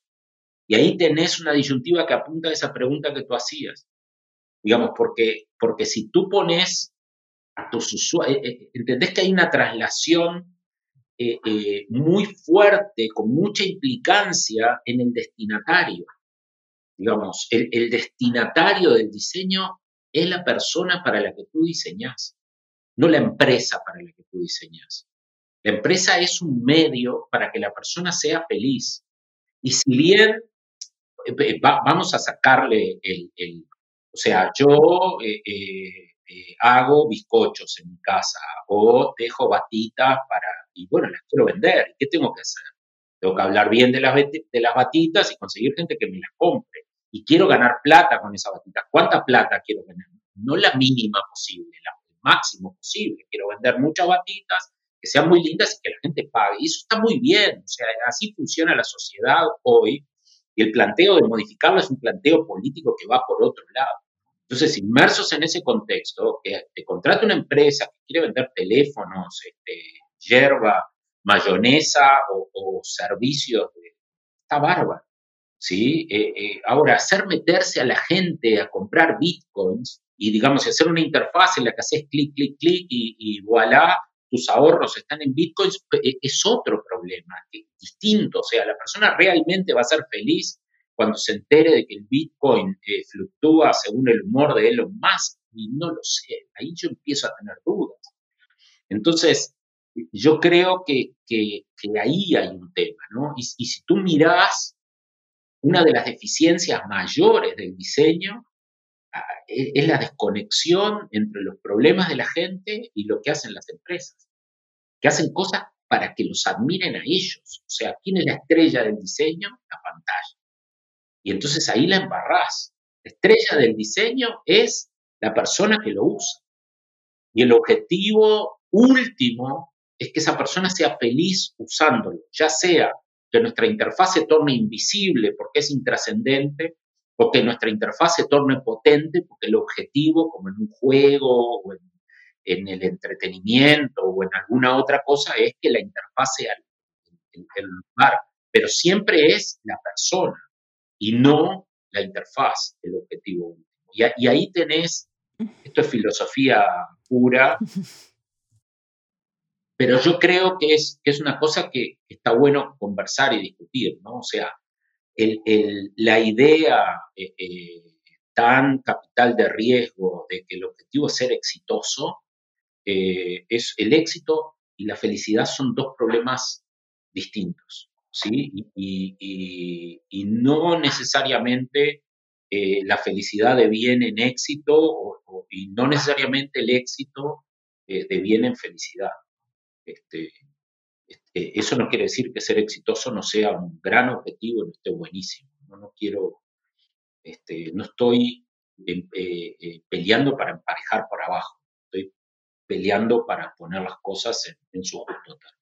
Y ahí tenés una disyuntiva que apunta a esa pregunta que tú hacías. Digamos, porque, porque si tú pones a tus usuarios, entendés que hay una traslación eh, eh, muy fuerte, con mucha implicancia en el destinatario. Digamos, el, destinatario del diseño es la persona para la que tú diseñas, no la empresa para la que tú diseñas. La empresa es un medio para que la persona sea feliz. Y si bien eh, vamos a sacarle el, o sea, yo hago bizcochos en mi casa o dejo batitas para y bueno, las quiero vender. ¿Y qué tengo que hacer? Tengo que hablar bien de las, de las batitas y conseguir gente que me las compre. Y quiero ganar plata con esa batita. ¿Cuánta plata quiero ganar? No la mínima posible, la máximo posible. Quiero vender muchas batitas que sean muy lindas y que la gente pague. Y eso está muy bien. O sea, así funciona la sociedad hoy. Y el planteo de modificarlo es un planteo político que va por otro lado. Entonces, inmersos en ese contexto, que te contrata una empresa que quiere vender teléfonos, este, hierba, mayonesa o, servicios. De, está bárbaro. ¿sí? Eh, eh, ahora, hacer meterse a la gente a comprar bitcoins y, digamos, hacer una interfaz en la que haces clic, clic, clic y, y voilà, tus ahorros están en bitcoins, eh, es otro problema, distinto. O sea, la persona realmente va a ser feliz cuando se entere de que el bitcoin fluctúa según el humor de Elon Musk. Y no lo sé, ahí yo empiezo a tener dudas. Entonces, yo creo que, ahí hay un tema, ¿no? Y, si tú miras, una de las deficiencias mayores del diseño ah, e, es, la desconexión entre los problemas de la gente y lo que hacen las empresas, que hacen cosas para que los admiren a ellos. O sea, ¿quién es la estrella del diseño? La pantalla. Y entonces ahí la embarrás. La estrella del diseño es la persona que lo usa. Y el objetivo último es que esa persona sea feliz usándolo, ya sea que nuestra interfaz se torne invisible porque es intrascendente, o que nuestra interfaz se torne potente porque el objetivo, como en un juego o en, el entretenimiento o en alguna otra cosa, es que la interfaz sea el, lugar, pero siempre es la persona y no la interfaz el objetivo último. Y, y ahí tenés, *laughs* esto es filosofía pura, pero yo creo que es, que es una cosa que está bueno conversar y discutir, ¿no? O sea, el, la idea eh, eh, tan capital de riesgo de que el objetivo es ser exitoso, eh, es el éxito y la felicidad son dos problemas distintos, ¿sí? Y, y, no necesariamente la felicidad deviene en éxito y no necesariamente el éxito deviene en felicidad. Este, este, eso no quiere decir que ser exitoso no sea un gran objetivo, no esté buenísimo. No, no quiero, este, no estoy eh, eh, peleando para emparejar por abajo, estoy peleando para poner las cosas en, su justo término.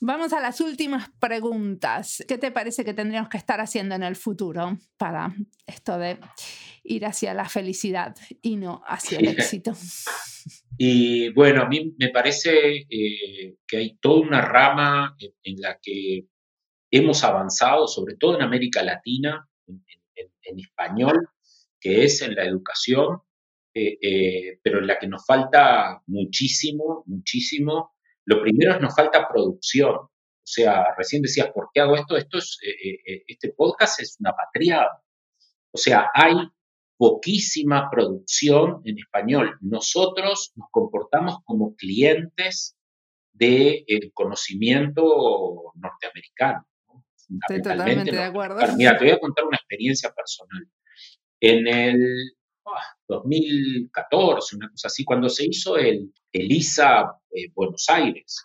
Vamos a las últimas preguntas. ¿Qué te parece que tendríamos que estar haciendo en el futuro para esto de ir hacia la felicidad y no hacia el *laughs* éxito? Y bueno, a mí me parece eh, que hay toda una rama en, la que hemos avanzado, sobre todo en América Latina, en, español, que es en la educación, eh, eh, pero en la que nos falta muchísimo, muchísimo. Lo primero es nos falta producción. O sea, recién decías, ¿por qué hago esto? Esto es, este podcast es una patriada. O sea, hay poquísima producción en español. Nosotros nos comportamos como clientes del conocimiento norteamericano. Estoy totalmente de acuerdo. Mira, te voy a contar una experiencia personal. En el 2014, una cosa así, cuando se hizo el, ELISA eh, Buenos Aires.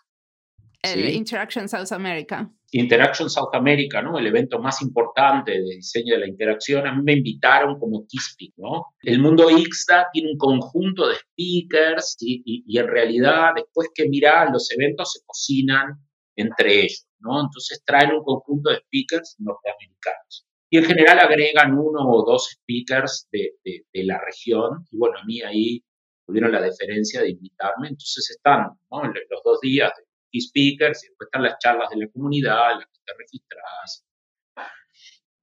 El Interaction South America. Interaction South America, ¿no? El evento más importante de diseño de la interacción. A mí me invitaron como key ¿no? El mundo IXDA tiene un conjunto de speakers y, y en realidad después que mirar los eventos se cocinan entre ellos, ¿no? Entonces traen un conjunto de speakers norteamericanos. Y en general agregan uno o dos speakers de, de, la región. Y bueno, a mí ahí tuvieron la deferencia de invitarme. Entonces están ¿no? los dos días de key speakers y después están las charlas de la comunidad, las que te registras.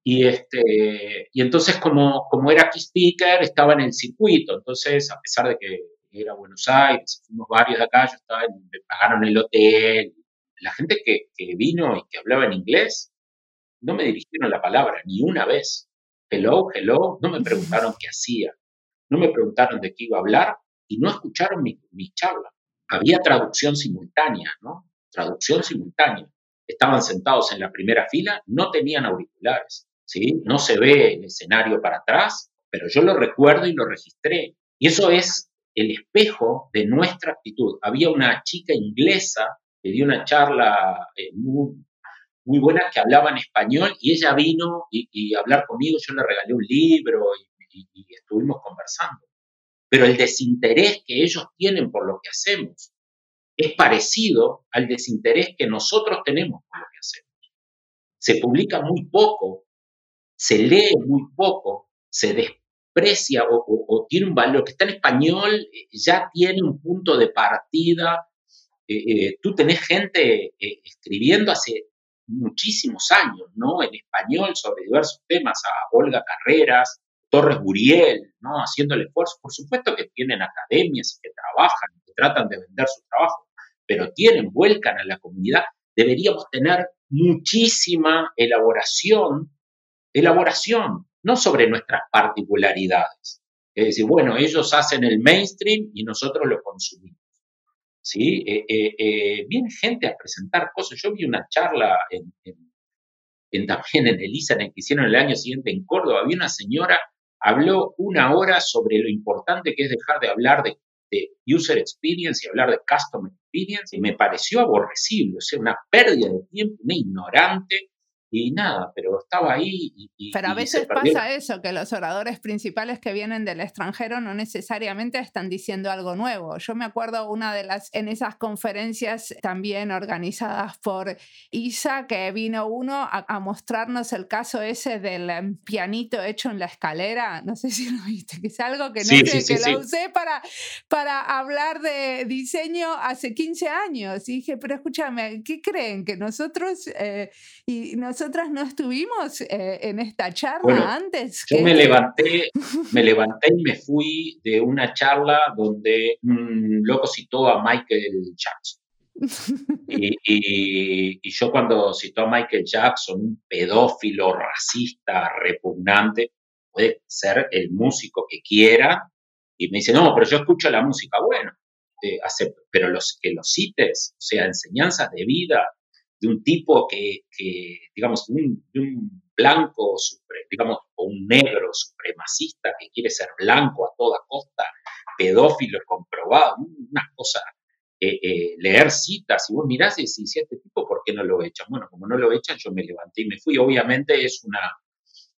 Y, este, y entonces como, como era key speaker, estaba en el circuito. Entonces, a pesar de que era Buenos Aires, fuimos varios de acá, yo estaba, me pagaron el hotel. La gente que, que vino y que hablaba en inglés, no me dirigieron la palabra ni una vez. Hello, hello, no me preguntaron *laughs* qué hacía, no me preguntaron de qué iba a hablar y no escucharon mi, charla. Había traducción simultánea, ¿no? Traducción simultánea. Estaban sentados en la primera fila, no tenían auriculares, ¿sí? No se ve el escenario para atrás, pero yo lo recuerdo y lo registré. Y eso es el espejo de nuestra actitud. Había una chica inglesa que dio una charla eh, muy, buenas que hablaban español y ella vino y, a hablar conmigo, yo le regalé un libro y, y, estuvimos conversando. Pero el desinterés que ellos tienen por lo que hacemos es parecido al desinterés que nosotros tenemos por lo que hacemos. Se publica muy poco, se lee muy poco, se desprecia o, tiene un valor que está en español, eh, ya tiene un punto de partida. Eh, eh, tú tenés gente escribiendo hace muchísimos años, ¿no? En español sobre diversos temas, a Olga Carreras, Torres Buriel, ¿no? Haciendo el esfuerzo. Por supuesto que tienen academias y que trabajan, que tratan de vender su trabajo, pero tienen, vuelcan a la comunidad. Deberíamos tener muchísima elaboración, elaboración, no sobre nuestras particularidades. Es decir, bueno, ellos hacen el mainstream y nosotros lo consumimos. ¿sí? Eh, eh, eh, viene gente a presentar cosas. Yo vi una charla en, también en Elisa, en el que hicieron el año siguiente en Córdoba. Había una señora, habló una hora sobre lo importante que es dejar de hablar de, user experience y hablar de customer experience, y me pareció aborrecible, o sea, una pérdida de tiempo, una ignorante y nada, pero estaba ahí. Y, pero a veces pasa eso, que los oradores principales que vienen del extranjero no necesariamente están diciendo algo nuevo. Yo me acuerdo una de las, en esas conferencias también organizadas por ISA, que vino uno a, mostrarnos el caso ese del em, pianito hecho en la escalera, no sé *laughs* si lo viste, que es algo que no sé, que la usé para, para hablar de diseño hace 15 años. Y dije, pero escúchame, ¿qué creen? Que nosotros, eh, y nosotros nosotras no estuvimos eh, en esta charla antes. Yo me levanté, me *laughs* levanté y me fui de una charla donde un loco citó a Michael Jackson. *laughs* y, yo cuando citó a Michael Jackson, un pedófilo, racista, repugnante, puede ser el músico que quiera, y me dice, no, pero yo escucho la música, bueno, eh, acepto, pero los que los cites, o sea, enseñanzas de vida, de un tipo que, digamos, un, un blanco, digamos, o un negro supremacista que quiere ser blanco a toda costa, pedófilo comprobado, una cosa, eh, eh, leer citas, y vos mirás y decís, este tipo, ¿por qué no lo echan? Bueno, como no lo echan, yo me levanté y me fui. Obviamente es una,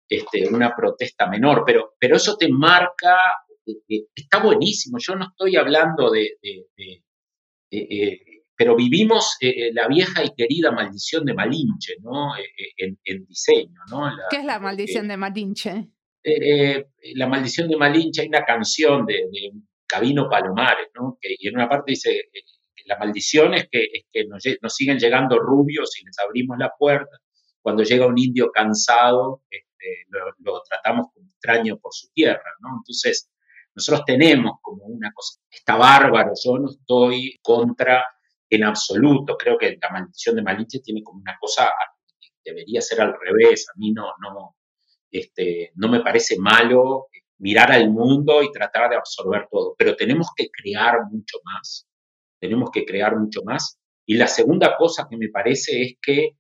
este, una protesta menor, pero, pero eso te marca, eh, está buenísimo, yo no estoy hablando de pero vivimos eh, eh, la vieja y querida maldición de Malinche, ¿no? Eh, en, diseño, ¿no? ¿Qué es la maldición de Malinche? la maldición de Malinche, hay una canción de, Cabino Palomares, ¿no? Que, y en una parte dice, la maldición es que, que nos, siguen llegando rubios y les abrimos la puerta. Cuando llega un indio cansado, este, lo, lo, tratamos como extraño por su tierra, ¿no? Entonces, nosotros tenemos como una cosa, está bárbaro, yo no estoy contra en absoluto. Creo que la maldición de Malinche tiene como una cosa que debería ser al revés. A mí no, no, este, no me parece malo mirar al mundo y tratar de absorber todo, pero tenemos que crear mucho más. Tenemos que crear mucho más. Y la segunda cosa que me parece es que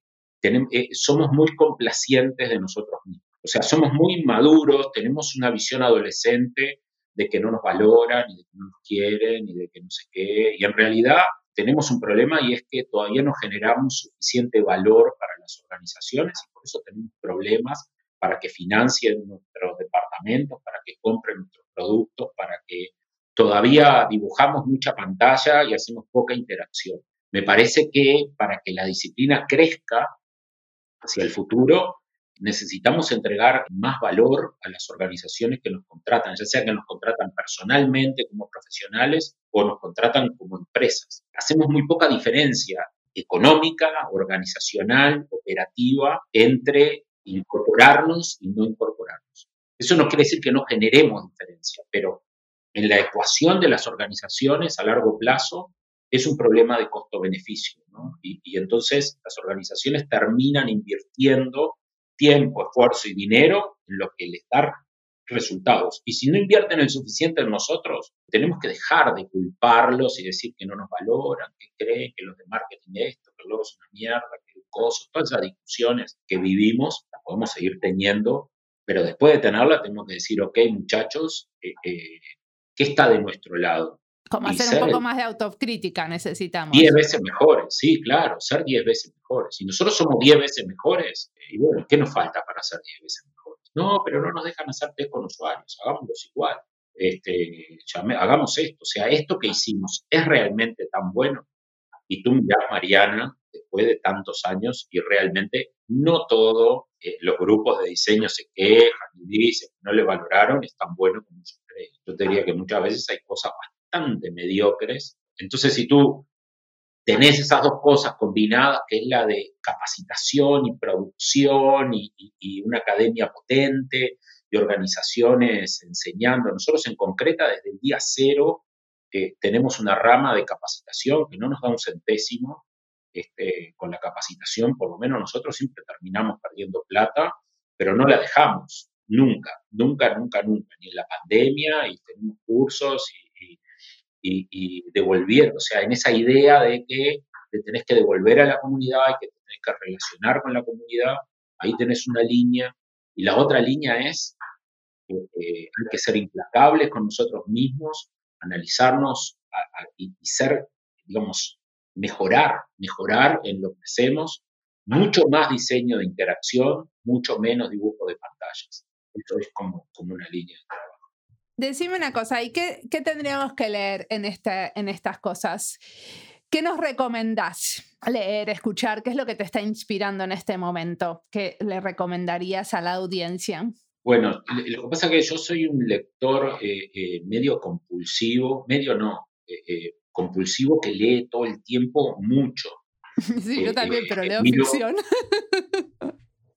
tenemos, eh, somos muy complacientes de nosotros mismos. O sea, somos muy inmaduros, tenemos una visión adolescente de que no nos valoran, ni de que no nos quieren, ni de que no sé qué. Y en realidad tenemos un problema y es que todavía no generamos suficiente valor para las organizaciones y por eso tenemos problemas para que financien nuestros departamentos, para que compren nuestros productos, para que todavía dibujamos mucha pantalla y hacemos poca interacción. Me parece que para que la disciplina crezca hacia el futuro, necesitamos entregar más valor a las organizaciones que nos contratan, ya sea que nos contratan personalmente como profesionales o nos contratan como empresas. Hacemos muy poca diferencia económica, organizacional, operativa entre incorporarnos y no incorporarnos. Eso no quiere decir que no generemos diferencia, pero en la ecuación de las organizaciones a largo plazo es un problema de costo-beneficio. Y, y, entonces las organizaciones terminan invirtiendo tiempo, esfuerzo y dinero en lo que les da resultados. Y si no invierten el suficiente en nosotros, tenemos que dejar de culparlos y decir que no nos valoran, que creen que los de marketing esto, que luego es una mierda, que el costo, todas esas discusiones que vivimos, las podemos seguir teniendo, pero después de tenerla tenemos que decir, ok, muchachos, eh, eh, ¿qué está de nuestro lado? Como hacer un poco más de autocrítica necesitamos. Diez veces mejores, sí, claro, ser diez veces mejores. Si nosotros somos diez veces mejores, eh, y bueno, ¿qué nos falta para ser diez veces mejores? No, pero no nos dejan hacer test con usuarios, hagámoslos igual. Este, hagamos esto, o sea, esto que hicimos es realmente tan bueno. Y tú mirás, Mariana, después de tantos años, y realmente no todos eh, los grupos de diseño se quejan y dicen que no le valoraron, es tan bueno como yo creo. Yo te diría que muchas veces hay cosas bastante mediocres. Entonces, si tú tenés esas dos cosas combinadas, que es la de capacitación y producción y, una academia potente y organizaciones enseñando. Nosotros en concreta, desde el día cero, eh, tenemos una rama de capacitación que no nos da un centésimo. Este, con la capacitación, por lo menos nosotros siempre terminamos perdiendo plata, pero no la dejamos, nunca, nunca, nunca, nunca, ni en la pandemia, y tenemos cursos y y, devolviendo, o sea, en esa idea de que te tenés que devolver a la comunidad y que te tenés que relacionar con la comunidad, ahí tenés una línea. Y la otra línea es que eh, hay que ser implacables con nosotros mismos, analizarnos y, ser, digamos, mejorar, mejorar en lo que hacemos, mucho más diseño de interacción, mucho menos dibujo de pantallas. Esto es como, como una línea de trabajo. Decime una cosa, ¿y qué, qué tendríamos que leer en, este, en estas cosas? ¿Qué nos recomendás leer, escuchar? ¿Qué es lo que te está inspirando en este momento? ¿Qué le recomendarías a la audiencia? Bueno, lo que pasa es que yo soy un lector eh, eh, medio compulsivo, medio no, eh, compulsivo que lee todo el tiempo mucho. *laughs* Sí, yo también, pero leo ficción. *laughs*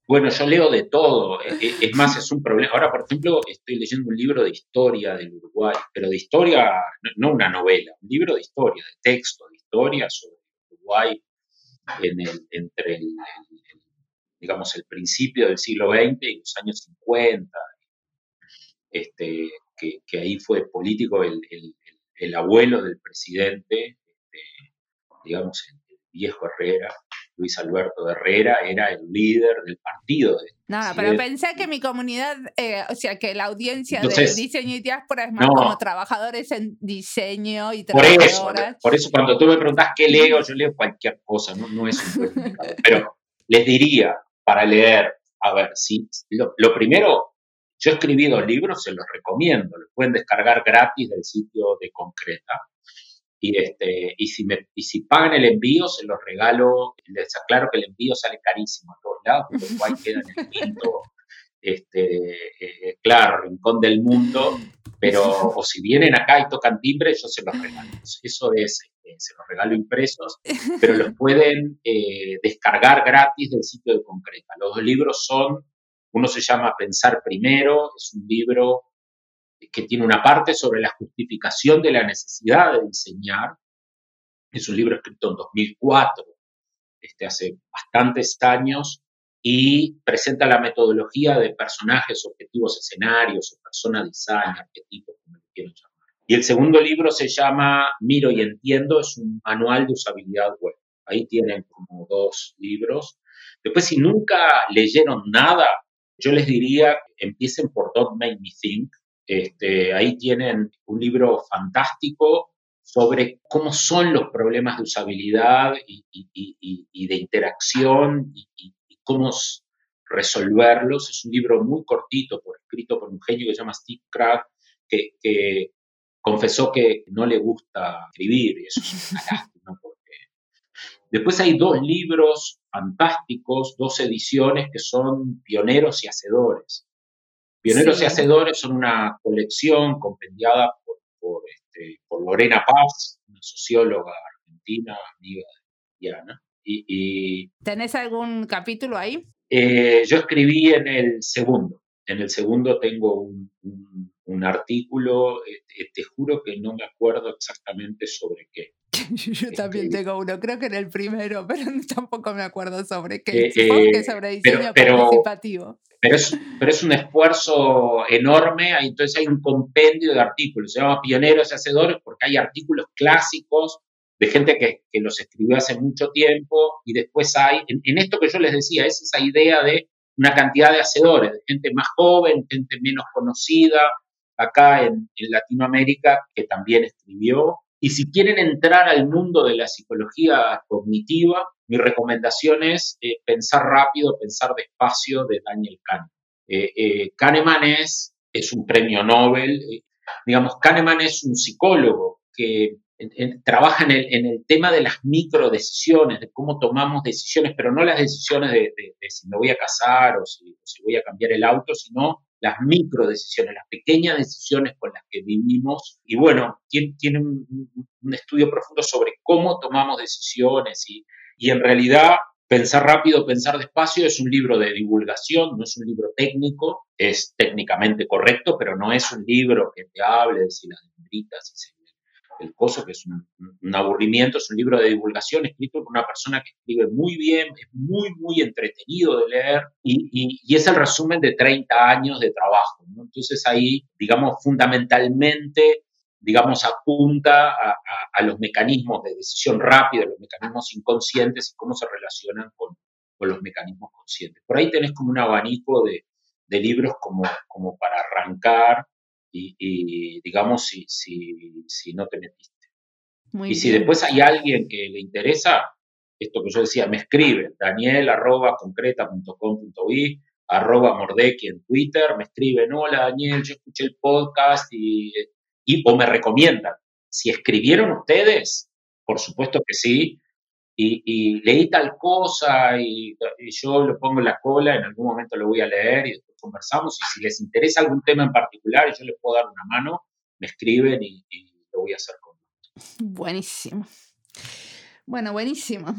Bueno, yo leo de todo. E, e, es más, es un problema. Ahora, por ejemplo, estoy leyendo un libro de historia del Uruguay, pero de historia, no una novela, un libro de historia, de texto, de historia sobre Uruguay entre el, digamos, el principio del siglo XX y los años 50, este, que, ahí fue político el, el abuelo del presidente, este, digamos, el viejo Herrera, Luis Alberto Herrera era el líder del partido. no, pero pensé que mi comunidad, eh, o sea, que la audiencia de diseño y diáspora es más como trabajadores en diseño y por eso, por eso cuando tú me preguntas qué leo, yo leo cualquier cosa, no, no es un *laughs* Pero les diría, para leer, a ver, si lo, lo primero, yo he escribí dos libros, se los recomiendo, los pueden descargar gratis del sitio de Concreta y, este, y, si me, y si pagan el envío, se los regalo. Les aclaro que el envío sale carísimo a todos lados, porque igual *laughs* queda en el quinto, este, eh, claro, rincón del mundo. Pero, o si vienen acá y tocan timbre, yo se los regalo. Eso es, este, se los regalo impresos, pero los *laughs* pueden eh, descargar gratis del sitio de Concreta. Los dos libros son, uno se llama Pensar Primero, es un libro que tiene una parte sobre la justificación de la necesidad de diseñar, Es un libro escrito en 2004, este, hace bastantes años, y presenta la metodología de personajes, objetivos, escenarios, o persona design, arquetipos, como lo quieran llamar. Y el segundo libro se llama Miro y Entiendo, es un manual de usabilidad web. Ahí tienen como dos libros. Después, si nunca leyeron nada, yo les diría, empiecen por Don't Make Me Think. Este, ahí tienen un libro fantástico sobre cómo son los problemas de usabilidad y, de interacción y, cómo resolverlos. Es un libro muy cortito, por, escrito por un genio que se llama Steve Krag, que, confesó que no le gusta escribir, y eso es una *laughs* lástima, porque después hay dos libros fantásticos, dos ediciones que son pioneros y hacedores. Pioneros y hacedores son una colección compendiada por, este, Lorena Paz, una socióloga argentina, amiga de Diana. Y, ¿Tenés algún capítulo ahí? Eh, yo escribí en el segundo. En el segundo tengo un, artículo, eh, eh, te juro que no me acuerdo exactamente sobre qué. *laughs* Yo también tengo uno, creo que en el primero, *laughs* pero tampoco me acuerdo sobre qué. Supongo que sobre diseño participativo. Pero es, pero es un esfuerzo enorme, entonces hay un compendio de artículos, se llama Pioneros y Hacedores porque hay artículos clásicos de gente que, que los escribió hace mucho tiempo y después hay, en, esto que yo les decía, es esa idea de una cantidad de hacedores, de gente más joven, gente menos conocida, acá en, en Latinoamérica, que también escribió. Y si quieren entrar al mundo de la psicología cognitiva, mi recomendación es eh, pensar rápido, pensar despacio de Daniel Kahneman. Eh, eh, Kahneman es, un premio Nobel, digamos, Kahneman es un psicólogo que trabaja en el, en el, tema de las micro decisiones, de cómo tomamos decisiones, pero no las decisiones de, si me voy a casar o si, voy a cambiar el auto, sino las micro decisiones, las pequeñas decisiones con las que vivimos. Y bueno, tiene, tiene un, estudio profundo sobre cómo tomamos decisiones y, en realidad Pensar rápido, pensar despacio es un libro de divulgación, no es un libro técnico, es técnicamente correcto, pero no es un libro que te hable de si las dendritas y el coso, que es un, aburrimiento, es un libro de divulgación escrito por una persona que escribe muy bien, es muy, muy entretenido de leer y, y, es el resumen de 30 años de trabajo. Entonces ahí, digamos, fundamentalmente, digamos, apunta a, a, los mecanismos de decisión rápida, los mecanismos inconscientes y cómo se relacionan con, con los mecanismos conscientes. Por ahí tenés como un abanico de, de libros como, como para arrancar y, digamos si, si, si, no te metiste. y si después hay alguien que le interesa, esto que yo decía, me escribe, daniel arroba concreta.com.uy, arroba mordeki en Twitter, me escriben, hola Daniel, yo escuché el podcast y, y o me recomiendan. Si escribieron ustedes, por supuesto que sí, y, y leí tal cosa y, y, yo lo pongo en la cola, en algún momento lo voy a leer y conversamos y si les interesa algún tema en particular y yo les puedo dar una mano, me escriben y, lo voy a hacer con *laughs* Buenísimo. Bueno, buenísimo.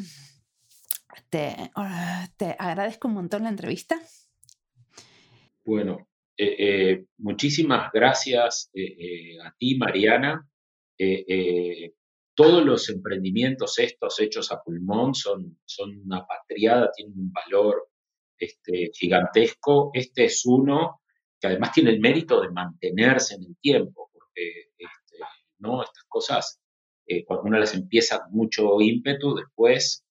Te, te agradezco un montón la entrevista. Bueno, eh, eh, muchísimas gracias eh, a ti, Mariana. Todos los emprendimientos estos hechos a pulmón son, son una patriada, tienen un valor este, gigantesco. Este es uno que además tiene el mérito de mantenerse en el tiempo, porque este, ¿no? estas cosas, eh, cuando uno las empieza con mucho ímpetu, después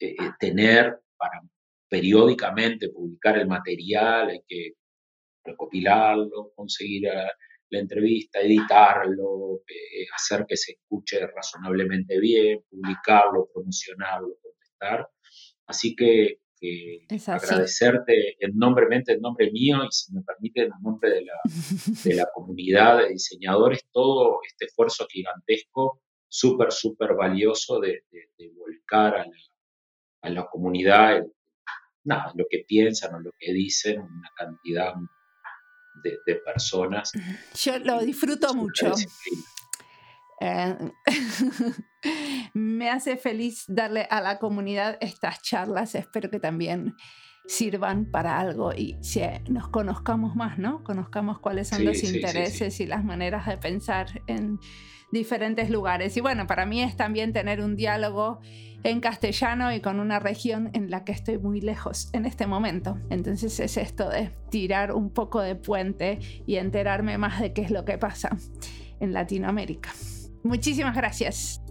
eh, eh, tener para periódicamente publicar el material, hay que recopilarlo, conseguir la entrevista, editarlo, hacer que se escuche razonablemente bien, publicarlo, promocionarlo, contestar. Así que agradecerte en nombre, en nombre mío y si me permite en nombre de la, de la comunidad de diseñadores, todo este esfuerzo gigantesco, súper, súper valioso de, volcar a la, a la comunidad nada, lo que piensan o lo que dicen, una cantidad de, de personas. Yo lo disfruto mucho. Eh, *laughs* me hace feliz darle a la comunidad estas charlas. Espero que también sirvan para algo y nos conozcamos más, ¿no? Conozcamos cuáles son los intereses y las maneras de pensar en diferentes lugares. Y bueno, para mí es también tener un diálogo en castellano y con una región en la que estoy muy lejos en este momento. Entonces es esto de tirar un poco de puente y enterarme más de qué es lo que pasa en Latinoamérica. Muchísimas gracias.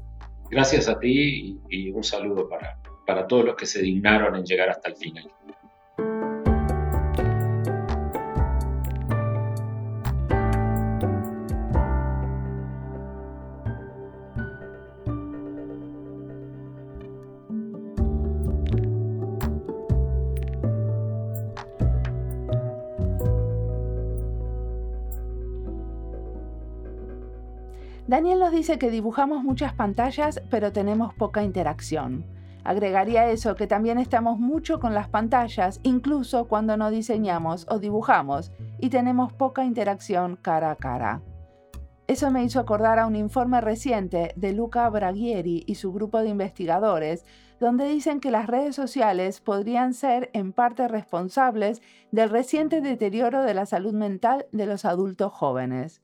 Gracias a ti y, un saludo para, para todos los que se dignaron en llegar hasta el final. Daniel nos dice que dibujamos muchas pantallas, pero tenemos poca interacción. Agregaría eso que también estamos mucho con las pantallas, incluso cuando no diseñamos o dibujamos, y tenemos poca interacción cara a cara. Eso me hizo acordar a un informe reciente de Luca Braghieri y su grupo de investigadores, donde dicen que las redes sociales podrían ser en parte responsables del reciente deterioro de la salud mental de los adultos jóvenes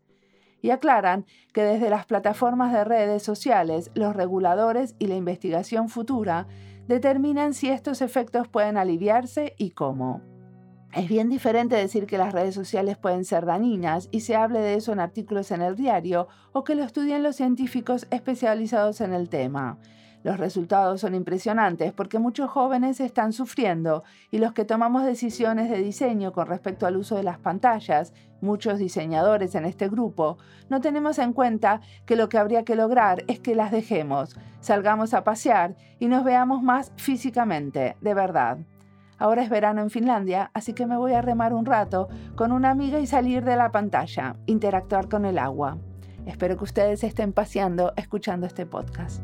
y aclaran que desde las plataformas de redes sociales, los reguladores y la investigación futura determinan si estos efectos pueden aliviarse y cómo. Es bien diferente decir que las redes sociales pueden ser dañinas y se hable de eso en artículos en el diario o que lo estudien los científicos especializados en el tema. Los resultados son impresionantes porque muchos jóvenes están sufriendo y los que tomamos decisiones de diseño con respecto al uso de las pantallas, muchos diseñadores en este grupo, no tenemos en cuenta que lo que habría que lograr es que las dejemos, salgamos a pasear y nos veamos más físicamente, de verdad. Ahora es verano en Finlandia, así que me voy a remar un rato con una amiga y salir de la pantalla, interactuar con el agua. Espero que ustedes estén paseando escuchando este podcast.